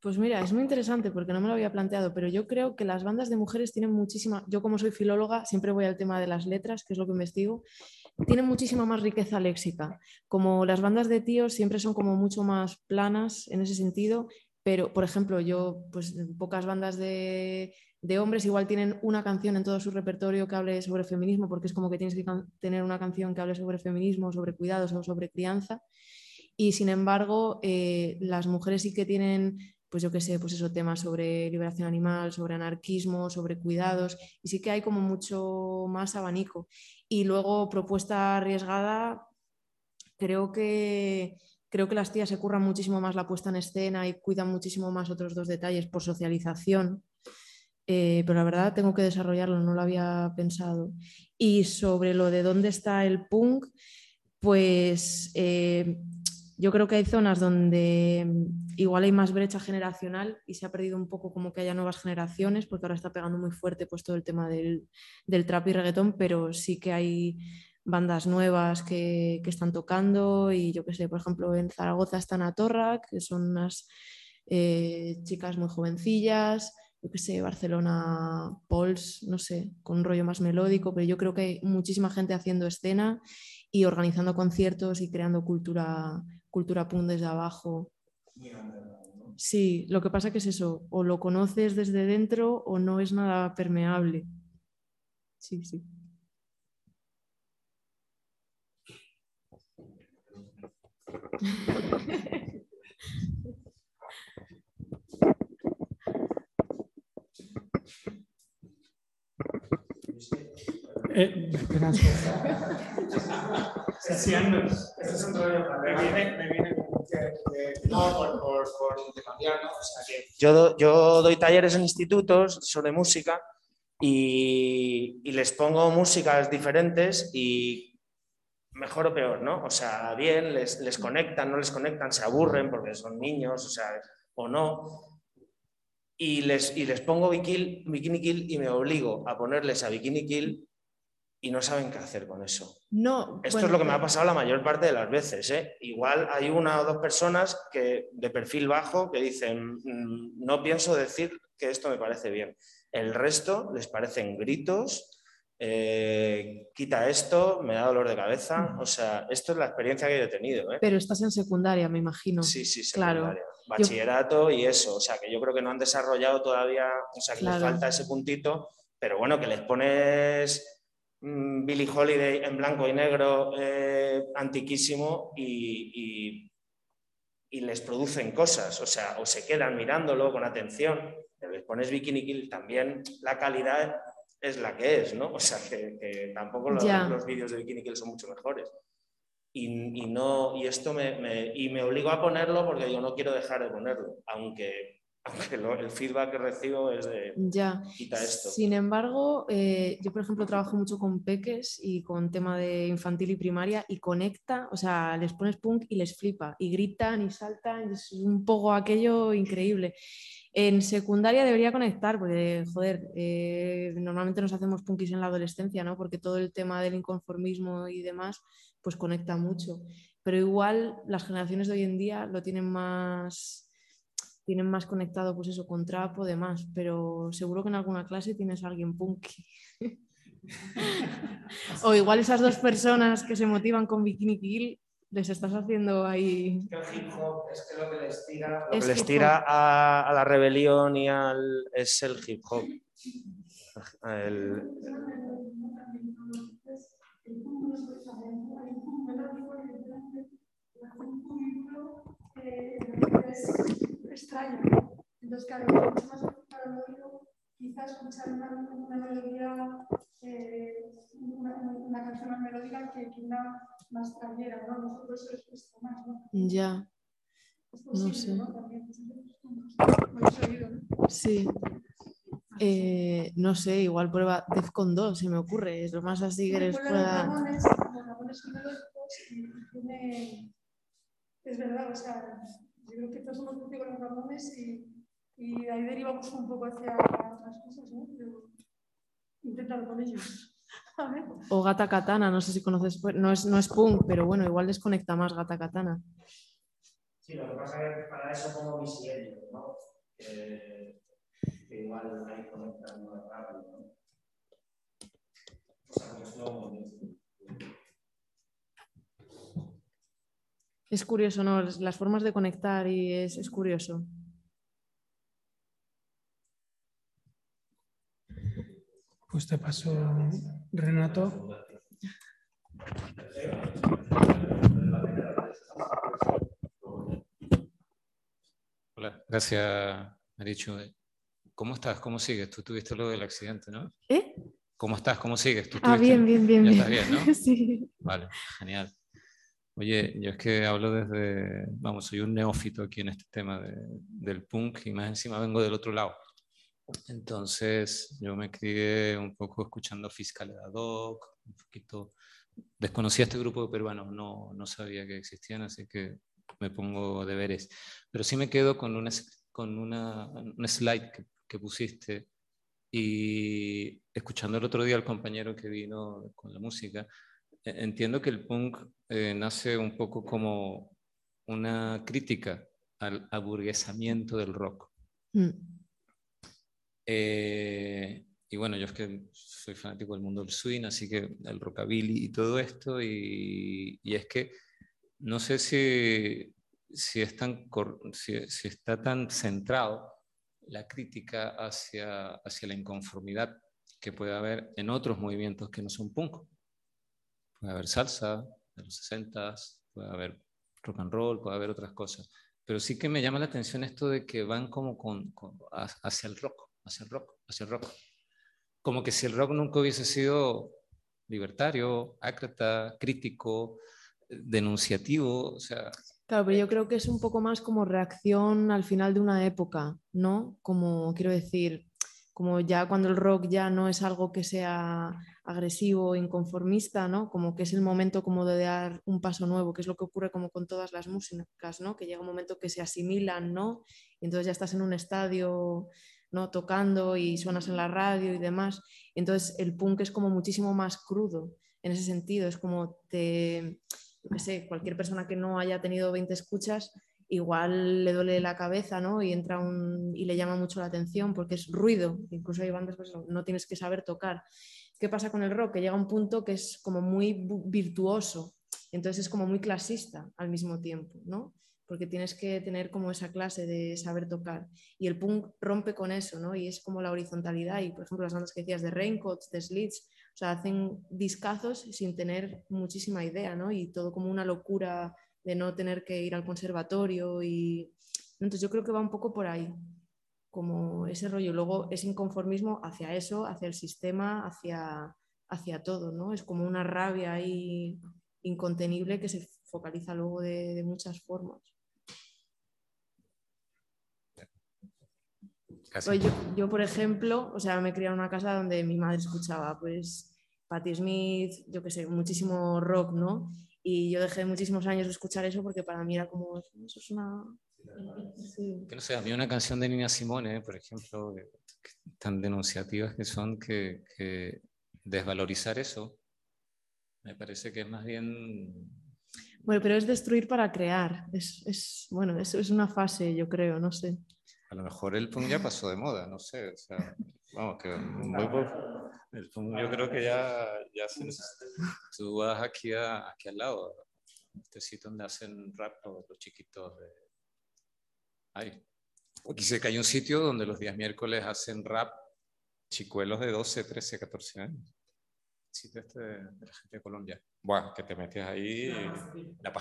Pues mira, es muy interesante porque no me lo había planteado, pero yo creo que las bandas de mujeres tienen muchísima, yo como soy filóloga, siempre voy al tema de las letras, que es lo que investigo, tienen muchísima más riqueza léxica. Como las bandas de tíos siempre son como mucho más planas en ese sentido pero por ejemplo yo, pues pocas bandas de, hombres igual tienen una canción en todo su repertorio que hable sobre feminismo, porque es como que tienes que tener una canción que hable sobre feminismo, sobre cuidados o sobre crianza. Y sin embargo, eh, las mujeres sí que tienen, pues yo qué sé, pues eso, temas sobre liberación animal, sobre anarquismo, sobre cuidados, y sí que hay como mucho más abanico. Y luego, propuesta arriesgada, creo que Creo que las tías se curran muchísimo más la puesta en escena y cuidan muchísimo más otros dos detalles por socialización. Eh, pero la verdad tengo que desarrollarlo, no lo había pensado. Y sobre lo de dónde está el punk, pues eh, Yo creo que hay zonas donde mm, igual hay más brecha generacional y se ha perdido un poco como que haya nuevas generaciones, porque ahora está pegando muy fuerte pues todo el tema del, del trap y reggaetón, pero sí que hay bandas nuevas que, que están tocando y yo que sé, por ejemplo en Zaragoza están a Torra, que son unas eh, chicas muy jovencillas, yo que sé, Barcelona Pols, no sé, con un rollo más melódico, pero yo creo que hay muchísima gente haciendo escena y organizando conciertos y creando cultura, cultura punk desde abajo. Sí, lo que pasa que es eso, o lo conoces desde dentro o no es nada permeable. Sí, sí. Eh, espera, Sí, Este es un rollo. Me viene, me viene que, no por, por, por intercambiar, ¿no? O sea, que... Yo, yo doy talleres en institutos sobre música y, y les pongo músicas diferentes y mejor o peor, ¿no? O sea, bien, les, les conectan, no les conectan, se aburren porque son niños, o sea, o no. Y les, y les pongo Bikini, Bikini Kill y me obligo a ponerles a Bikini Kill y no saben qué hacer con eso. No, Esto bueno, es lo que me ha pasado la mayor parte de las veces. ¿eh? Igual hay una o dos personas que, de perfil bajo que dicen, "Mm, no pienso decir que esto me parece bien. El resto les parecen gritos, eh, quita esto, me da dolor de cabeza. O sea, esto es la experiencia que yo he tenido. ¿eh? Pero estás en secundaria, me imagino. Sí, sí, claro. secundaria, Yo- Bachillerato y eso. O sea, que yo creo que no han desarrollado todavía, o sea, que les Claro. falta ese puntito, pero bueno, que les pones mm, Billie Holiday en blanco y negro, eh, antiquísimo, y, y- y les producen cosas, o sea, o se quedan mirándolo con atención, les pones Bikini Kill, también la calidad es la que es, ¿no? O sea, que, que tampoco los, los vídeos de Bikini Kill son mucho mejores. Y, y no, y esto me, me- y me obligo a ponerlo porque yo no quiero dejar de ponerlo, aunque, aunque lo- el feedback que recibo es de Ya. quita esto. Sin embargo, eh, yo por ejemplo trabajo mucho con peques y con tema de infantil y primaria y conecta, o sea, les pones punk y les flipa y gritan y saltan, y es un poco aquello increíble. En secundaria debería conectar, porque joder, eh, normalmente nos hacemos punkis en la adolescencia, ¿no? Porque todo el tema del inconformismo y demás, pues conecta mucho. Pero igual las generaciones de hoy en día lo tienen más, tienen más conectado, pues eso, con trap o demás, pero seguro que en alguna clase tienes a alguien punky. o igual esas dos personas que se motivan con Bikini Kill, les estás haciendo ahí... El hip hop es que lo que les tira. Lo que Es les hip tira hop. a, a la rebelión y al es el hip hop. El- es extraño. Entonces, claro, es mucho más para el oído, quizás escuchar una, una melodía, eh, una, una canción más melódica que, que una más trañera, ¿no? Nosotros les cuesta más, ¿no? Ya, Es no posible, sé. ¿no? También, oído, ¿no? Sí. Eh, no sé, igual prueba Defcon 2, se me ocurre, es lo más así que les pueda... Los Ramones tiene... Es verdad, o sea, yo creo que todos hemos crecido con los Ramones y, y ahí derivamos un poco hacia otras cosas, ¿no? Pero inténtalo con ellos. O Gata Katana, no sé si conoces, pues, no es, no es punk, pero bueno, igual desconecta más Gata Katana. Sí, lo que pasa es que para eso pongo mis silencios, ¿no? Que, que igual ahí conectan más rápido, ¿no? O sea, que es lo Es curioso, ¿no? Las las formas de conectar y es, es curioso. Pues te paso, Renato. Hola, gracias, Marichu. ¿Cómo estás? ¿Cómo sigues? Tú tuviste lo del accidente, ¿no? ¿Eh? ¿Cómo estás? ¿Cómo sigues? ¿Tú Ah, bien, bien, bien, Ya bien. estás bien, ¿no? Sí. Vale, genial. Oye, yo es que hablo desde, vamos, soy un neófito aquí en este tema de- del punk y más encima vengo del otro lado. Entonces, yo me crié un poco escuchando Fiscal ad hoc, un poquito, desconocía este grupo de peruanos, no, no sabía que existían, así que me pongo deberes. Pero sí me quedo con una, con una, un slide que, que pusiste y escuchando el otro día al compañero que vino con la música, e, entiendo que el punk eh, nace un poco como una crítica al aburguesamiento del rock. Mm. Eh, y bueno, yo es que soy fanático del mundo del swing, así que el rockabilly y todo esto, y, y es que no sé si, si, es tan, si, si, está tan centrado la crítica hacia, hacia la inconformidad que puede haber en otros movimientos que no son punk. Puede haber salsa de los 60, puede haber rock and roll, puede haber otras cosas. Pero sí que me llama la atención esto de que van como con, hacia el rock, hacia el rock, hacia el rock. Como que si el rock nunca hubiese sido libertario, ácrata, crítico, denunciativo, o sea... Claro, pero yo creo que es un poco más como reacción al final de una época, ¿no? Como quiero decir, como ya cuando el rock ya no es algo que sea agresivo, inconformista, ¿no? Como que es el momento como de dar un paso nuevo, que es lo que ocurre como con todas las músicas, ¿no? Que llega un momento que se asimilan, ¿no? Y entonces ya estás en un estadio, ¿no? Tocando y suenas en la radio y demás. Entonces el punk es como muchísimo más crudo en ese sentido, es como te sé, cualquier persona que no haya tenido 20 escuchas, igual le duele la cabeza, ¿no? Y entra un, y le llama mucho la atención porque es ruido, incluso hay bandas pues, no tienes que saber tocar. ¿Qué pasa con el rock? Que llega un punto que es como muy virtuoso, entonces es como muy clasista al mismo tiempo, ¿no? Porque tienes que tener como esa clase de saber tocar. Y el punk rompe con eso, ¿no? Y es como la horizontalidad. Y por ejemplo, las bandas que decías de Raincoats, de Slits, o sea, hacen discazos sin tener muchísima idea, ¿no? Y todo como una locura de no tener que ir al conservatorio y... Entonces yo creo que va un poco por ahí, como ese rollo. Luego ese inconformismo hacia eso, hacia el sistema, hacia, hacia todo, ¿no? Es como una rabia ahí incontenible que se focaliza luego de, de muchas formas. Pues yo, por ejemplo, o sea, me crié en una casa donde mi madre escuchaba, pues, Patti Smith, yo qué sé, muchísimo rock, ¿no? Y yo dejé muchísimos años de escuchar eso porque para mí era como, eso es una... Que no sé, a mí una canción de Nina Simone, por ejemplo, tan denunciativas que son que, desvalorizar eso me parece que es más bien... Bueno, pero es destruir para crear. Es, es bueno, es, es una fase, yo creo, no sé. A lo mejor el punk ya pasó de moda, no sé. O sea, vamos, que muy el punk yo creo que ya, ya se, tú vas aquí, a, aquí al lado, este sitio donde hacen rap los, chiquitos de... Ay. Aquí sé que hay un sitio donde los días miércoles hacen rap chicuelos de 12, 13, 14 años. El sitio este de, la gente de Colombia. Buah, que te metes ahí, la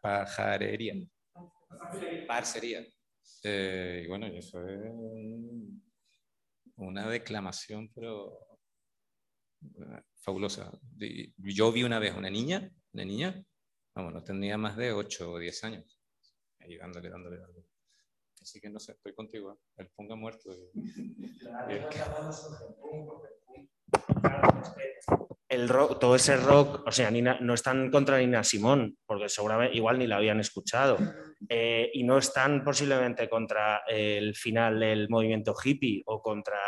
pajarería. Parcería. Eh, y bueno, eso es una declamación, pero eh, fabulosa. Yo vi una vez una niña, una niña, vamos, no tenía más de 8 o 10 años, ahí dándole, dándole, dándole. Así que no sé, estoy contigo, ¿eh? el ponga muerto. el rock, todo ese rock, o sea, no están contra Nina Simón, porque seguramente igual ni la habían escuchado, eh, y no están posiblemente contra el final del movimiento hippie o contra,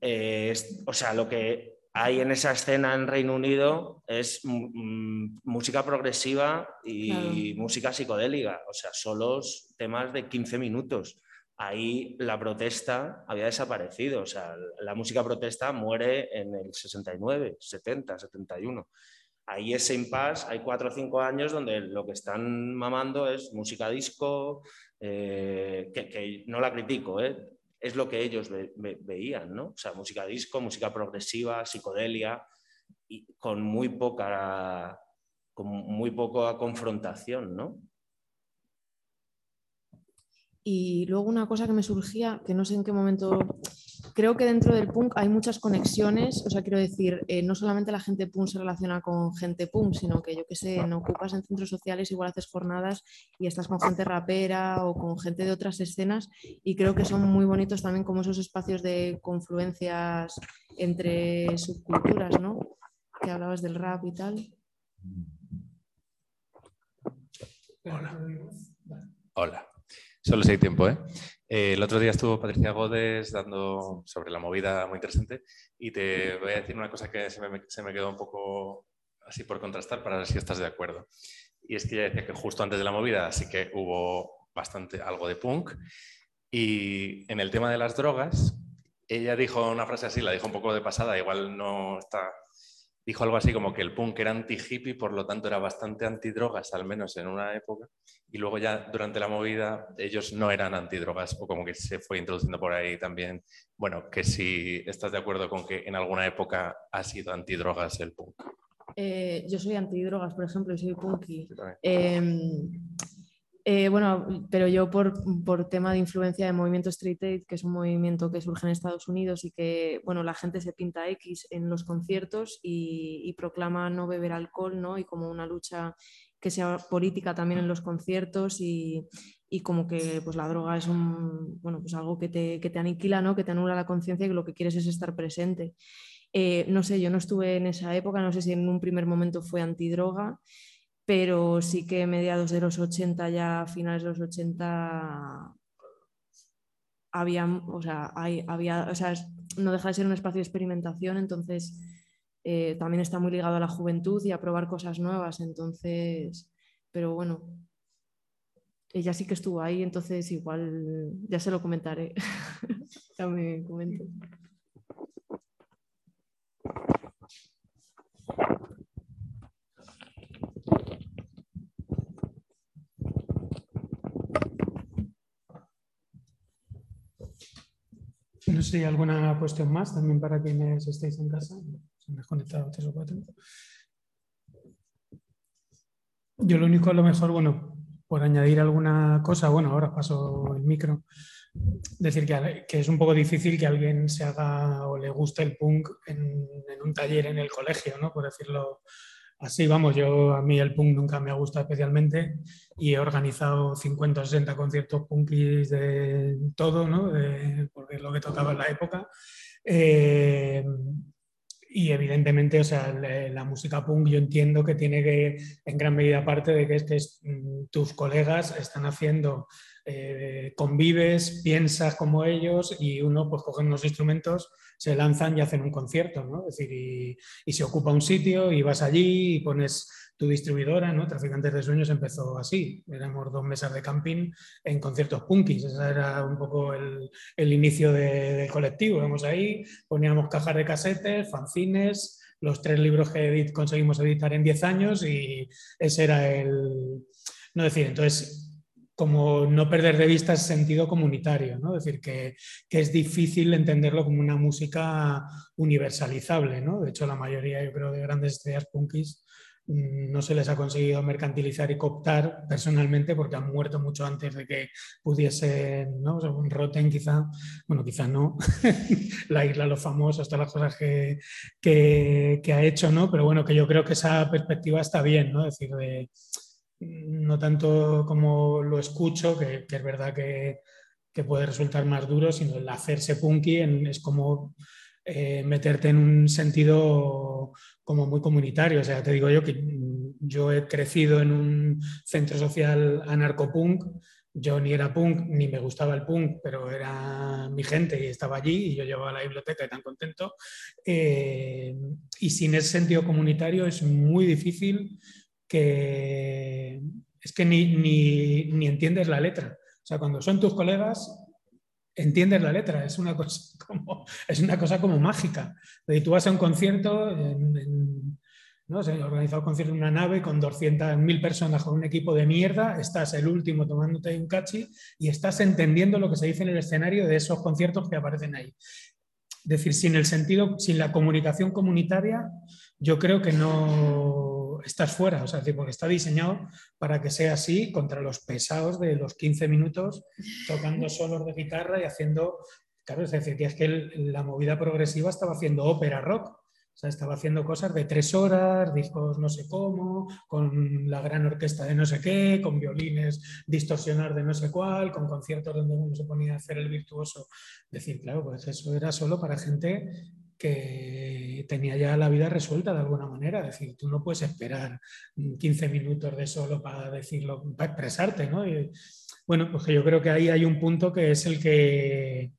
eh, o sea, lo que hay en esa escena en Reino Unido es música progresiva y música psicodélica, o sea, solos temas de 15 minutos ahí la protesta había desaparecido. O sea, la música protesta muere en el 69, 70, 71. Ahí ese impasse, hay cuatro o cinco años donde lo que están mamando es música disco, eh, que, no la critico, ¿eh? es lo que ellos veían, ¿no? O sea, música disco, música progresiva, psicodelia, y con muy poca, con muy poca confrontación, ¿no? Y luego una cosa que me surgía, que no sé en qué momento, creo que dentro del punk hay muchas conexiones, o sea, quiero decir, eh, no solamente la gente punk se relaciona con gente punk, sino que yo qué sé, en ocupas en centros sociales, igual haces jornadas y estás con gente rapera o con gente de otras escenas y creo que son muy bonitos también como esos espacios de confluencias entre subculturas, ¿no? Que hablabas del rap y tal. Hola. Hola. Solo si hay tiempo, ¿eh? ¿Eh? El otro día estuvo Patricia Godes dando sobre la movida muy interesante y te voy a decir una cosa que se me, quedó un poco así por contrastar para ver si estás de acuerdo. Y es que ella decía que justo antes de la movida sí que hubo bastante algo de punk y en el tema de las drogas, ella dijo una frase así, la dijo un poco de pasada, igual no está dijo algo así como que el punk era anti-hippie, por lo tanto era bastante antidrogas, al menos en una época, y luego ya durante la movida ellos no eran antidrogas, o como que se fue introduciendo por ahí también, bueno, que si estás de acuerdo con que en alguna época ha sido antidrogas el punk. Eh, yo soy antidrogas, por ejemplo, y soy punky. Eh, bueno, pero yo por, por, tema de influencia de movimiento Street Aid, que es un movimiento que surge en Estados Unidos y que, bueno, la gente se pinta X en los conciertos y, proclama no beber alcohol, ¿no? Y como una lucha que sea política también en los conciertos y, y como que pues la droga es un, bueno, pues algo que te, que te aniquila, ¿no? Que te anula la conciencia y que lo que quieres es estar presente. Eh, no sé, yo no estuve en esa época, no sé si en un primer momento fue antidroga pero sí que mediados de los 80, ya finales de los 80, había, o sea, había, o sea, no deja de ser un espacio de experimentación, entonces eh, también está muy ligado a la juventud y a probar cosas nuevas, entonces, pero bueno, ella sí que estuvo ahí, entonces igual ya se lo comentaré. ya me comento. No sé si alguna cuestión más también para quienes estéis en casa. Se han desconectado tres o cuatro. Yo lo único, a lo mejor, bueno, por añadir alguna cosa, bueno, ahora paso el micro, decir que, que es un poco difícil que alguien se haga o le guste el punk en un taller en el colegio, ¿no? Por decirlo así, vamos, yo a mí el punk nunca me ha gustado especialmente y he organizado 50 o 60 conciertos punkis de todo, ¿no? porque es lo que tocaba en la época. Eh, y evidentemente, o sea, la, música punk yo entiendo que tiene que, en gran medida parte de que, es que mm, tus colegas están haciendo, eh, convives, piensas como ellos y uno pues coge unos instrumentos se lanzan y hacen un concierto, ¿no? Es decir, y, se ocupa un sitio y vas allí y pones tu distribuidora, ¿no? Traficantes de Sueños empezó así, éramos dos mesas de camping en conciertos punkis, ese era un poco el, inicio del colectivo, Vamos ahí, poníamos cajas de casetes, fanzines, los tres libros que conseguimos editar en 10 años y ese era el... No decir, entonces como no perder de vista ese sentido comunitario, ¿no? es decir, que, es difícil entenderlo como una música universalizable. ¿no? De hecho, la mayoría, yo creo, de grandes estrellas punkis mm, no se les ha conseguido mercantilizar y cooptar personalmente porque han muerto mucho antes de que pudiesen, ¿no? un Roten quizá, bueno, quizá no, la isla Los Famosos, todas las cosas que, que, ha hecho, ¿no? Pero bueno, que yo creo que esa perspectiva está bien, ¿no? Es decir, de no tanto como lo escucho, que, es verdad que, puede resultar más duro, sino el hacerse punky es como eh, meterte en un sentido como muy comunitario. O sea, te digo yo que yo he crecido en un centro social anarcopunk, yo ni era punk ni me gustaba el punk, pero era mi gente y estaba allí y yo llevaba la biblioteca y tan contento. Eh, y sin ese sentido comunitario es muy difícil que es que ni, ni, entiendes la letra. O sea, cuando son tus colegas, entiendes la letra. Es una cosa como, es una cosa como mágica. Y tú vas a un concierto, ¿no? Se ha organizado un concierto en una nave con 200.000 personas con un equipo de mierda, estás el último tomándote un cachi y estás entendiendo lo que se dice en el escenario de esos conciertos que aparecen ahí. Es decir, sin el sentido, sin la comunicación comunitaria, yo creo que no, estás fuera, o sea, porque está diseñado para que sea así contra los pesados de los 15 minutos tocando solos de guitarra y haciendo, claro, es decir, que es que la movida progresiva estaba haciendo ópera rock, o sea, estaba haciendo cosas de tres horas, discos no sé cómo, con la gran orquesta de no sé qué, con violines distorsionar de no sé cuál, con conciertos donde uno se ponía a hacer el virtuoso. Decir, claro, pues eso era solo para gente que tenía ya la vida resuelta de alguna manera. Es decir, tú no puedes esperar 15 minutos de solo para decirlo, para expresarte, ¿no? Y, bueno, pues yo creo que ahí hay un punto que es el que...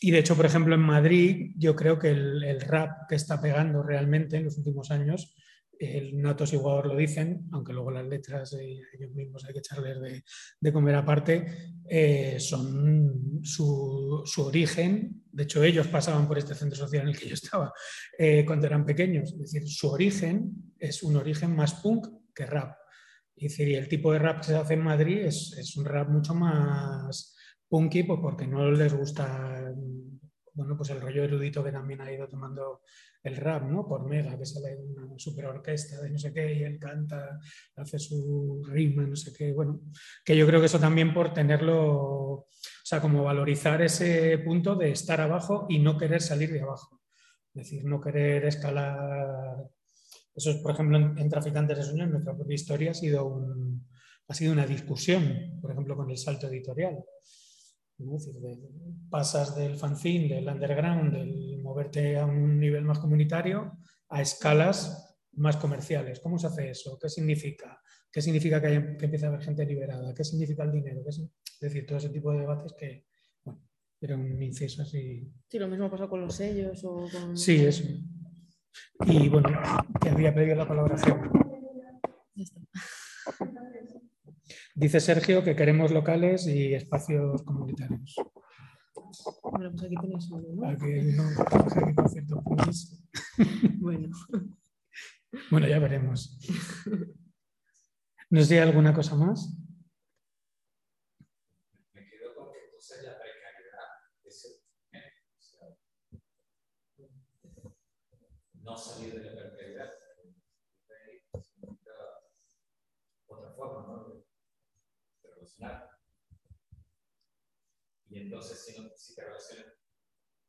Y de hecho, por ejemplo, en Madrid, yo creo que el, el rap que está pegando realmente en los últimos años el Natos y lo dicen, aunque luego las letras eh, ellos mismos hay que echarles de, comer aparte, eh, son su, origen. De hecho, ellos pasaban por este centro social en el que yo estaba eh, cuando eran pequeños. Es decir, su origen es un origen más punk que rap. Y decir, el tipo de rap que se hace en Madrid es, un rap mucho más punky, pues porque no les gusta bueno, pues el rollo erudito que también ha ido tomando el rap, ¿no? Por Mega, que sale una super orquesta de no sé qué y él canta, hace su rima, no sé qué. Bueno, que yo creo que eso también por tenerlo, o sea, como valorizar ese punto de estar abajo y no querer salir de abajo. Es decir, no querer escalar. Eso es, por ejemplo, en, Traficantes de Sueños, nuestra propia historia ha sido, un, ha sido una discusión, por ejemplo, con el salto editorial pasas del fanzine, del underground, del moverte a un nivel más comunitario, a escalas más comerciales. ¿Cómo se hace eso? ¿Qué significa? ¿Qué significa que, empiece a haber gente liberada? ¿Qué significa el dinero? es, decir, todo ese tipo de debates que, bueno, era un inciso así. Sí, lo mismo pasa con los sellos o con... Sí, eso. Y bueno, que había pedido la colaboración. Dice Sergio que queremos locales y espacios comunitarios. Bueno, pues aquí tenéis uno, ¿no? Aquí no, aquí Bueno. Bueno, ya veremos. ¿Nos di alguna cosa más? Me quedo con que entonces la precariedad es el no salir de la precariedad. Otra forma, ¿no? Y entonces, si, no, si te relacionas,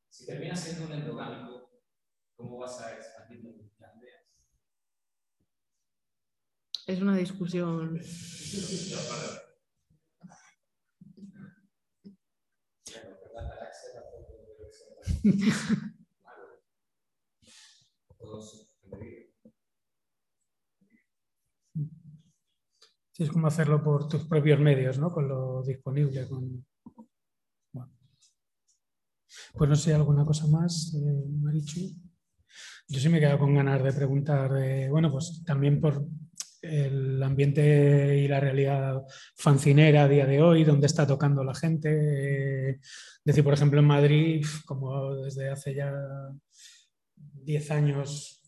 si terminas siendo un endogámico, ¿cómo vas a expandir las ideas? Es una discusión. Sí, es como hacerlo por tus propios medios, ¿no? Con lo disponible. Con... Pues no sé, ¿alguna cosa más, eh, Marichu? Yo sí me he quedado con ganas de preguntar, bueno, pues también por el ambiente y la realidad fancinera a día de hoy, dónde está tocando la gente. Eh, decir, por ejemplo, en Madrid, como desde hace ya 10 años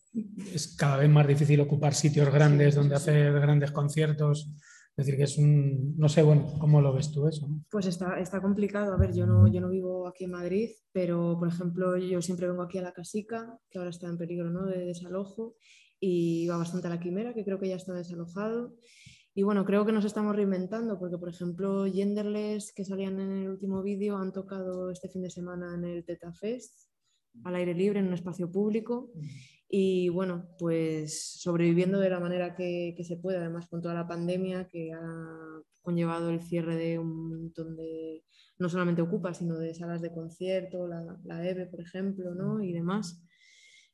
es cada vez más difícil ocupar sitios grandes donde hacer grandes conciertos. Es decir, que es un, no sé, bueno, ¿cómo lo ves tú eso? Pues está, está complicado. A ver, yo no, yo no vivo aquí en Madrid, pero por ejemplo, yo siempre vengo aquí a la Casica, que ahora está en peligro ¿no? de desalojo, y va bastante a la Quimera, que creo que ya está desalojado. Y bueno, creo que nos estamos reinventando, porque por ejemplo, Genderless, que salían en el último vídeo, han tocado este fin de semana en el Teta Fest, al aire libre, en un espacio público. Y bueno, pues sobreviviendo de la manera que, se puede, además con toda la pandemia que ha conllevado el cierre de un montón de, no solamente Ocupa, sino de salas de concierto, la, la EVE, por ejemplo, ¿no? y demás.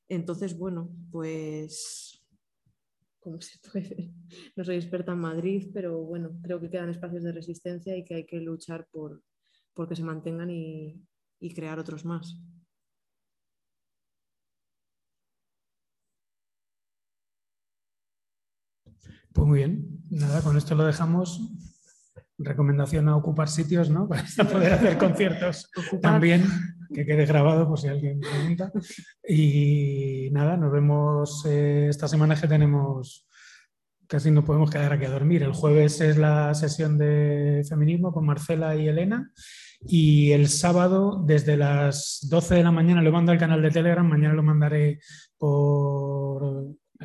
Entonces, bueno, pues, ¿cómo se puede? No soy experta en Madrid, pero bueno, creo que quedan espacios de resistencia y que hay que luchar por, que se mantengan y crear otros más. Pues muy bien, nada, con esto lo dejamos. Recomendación a ocupar sitios, ¿no? Para poder hacer conciertos también, que quede grabado por si alguien pregunta. Y nada, nos vemos eh, esta semana que tenemos, casi no podemos quedar aquí a dormir. El jueves es la sesión de feminismo con Marcela y Elena. Y el sábado, desde las 12 de la mañana, lo mando al canal de Telegram, mañana lo mandaré por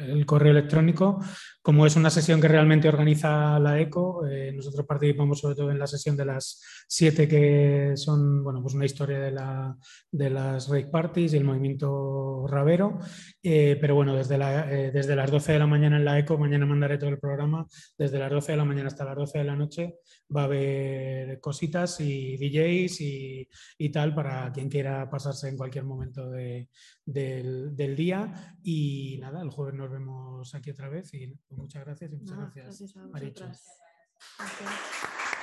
el correo electrónico. Como es una sesión que realmente organiza la ECO, eh, nosotros participamos sobre todo en la sesión de las siete que son bueno, pues una historia de, la, de las rave parties y el movimiento rabero. Eh, pero bueno, desde, la, eh, desde las 12 de la mañana en la ECO, mañana mandaré todo el programa, desde las 12 de la mañana hasta las 12 de la noche va a haber cositas y DJs y, y tal para quien quiera pasarse en cualquier momento de, del, del, día. Y nada, el jueves nos vemos aquí otra vez y pues, muchas gracias y muchas No, gracias, gracias a.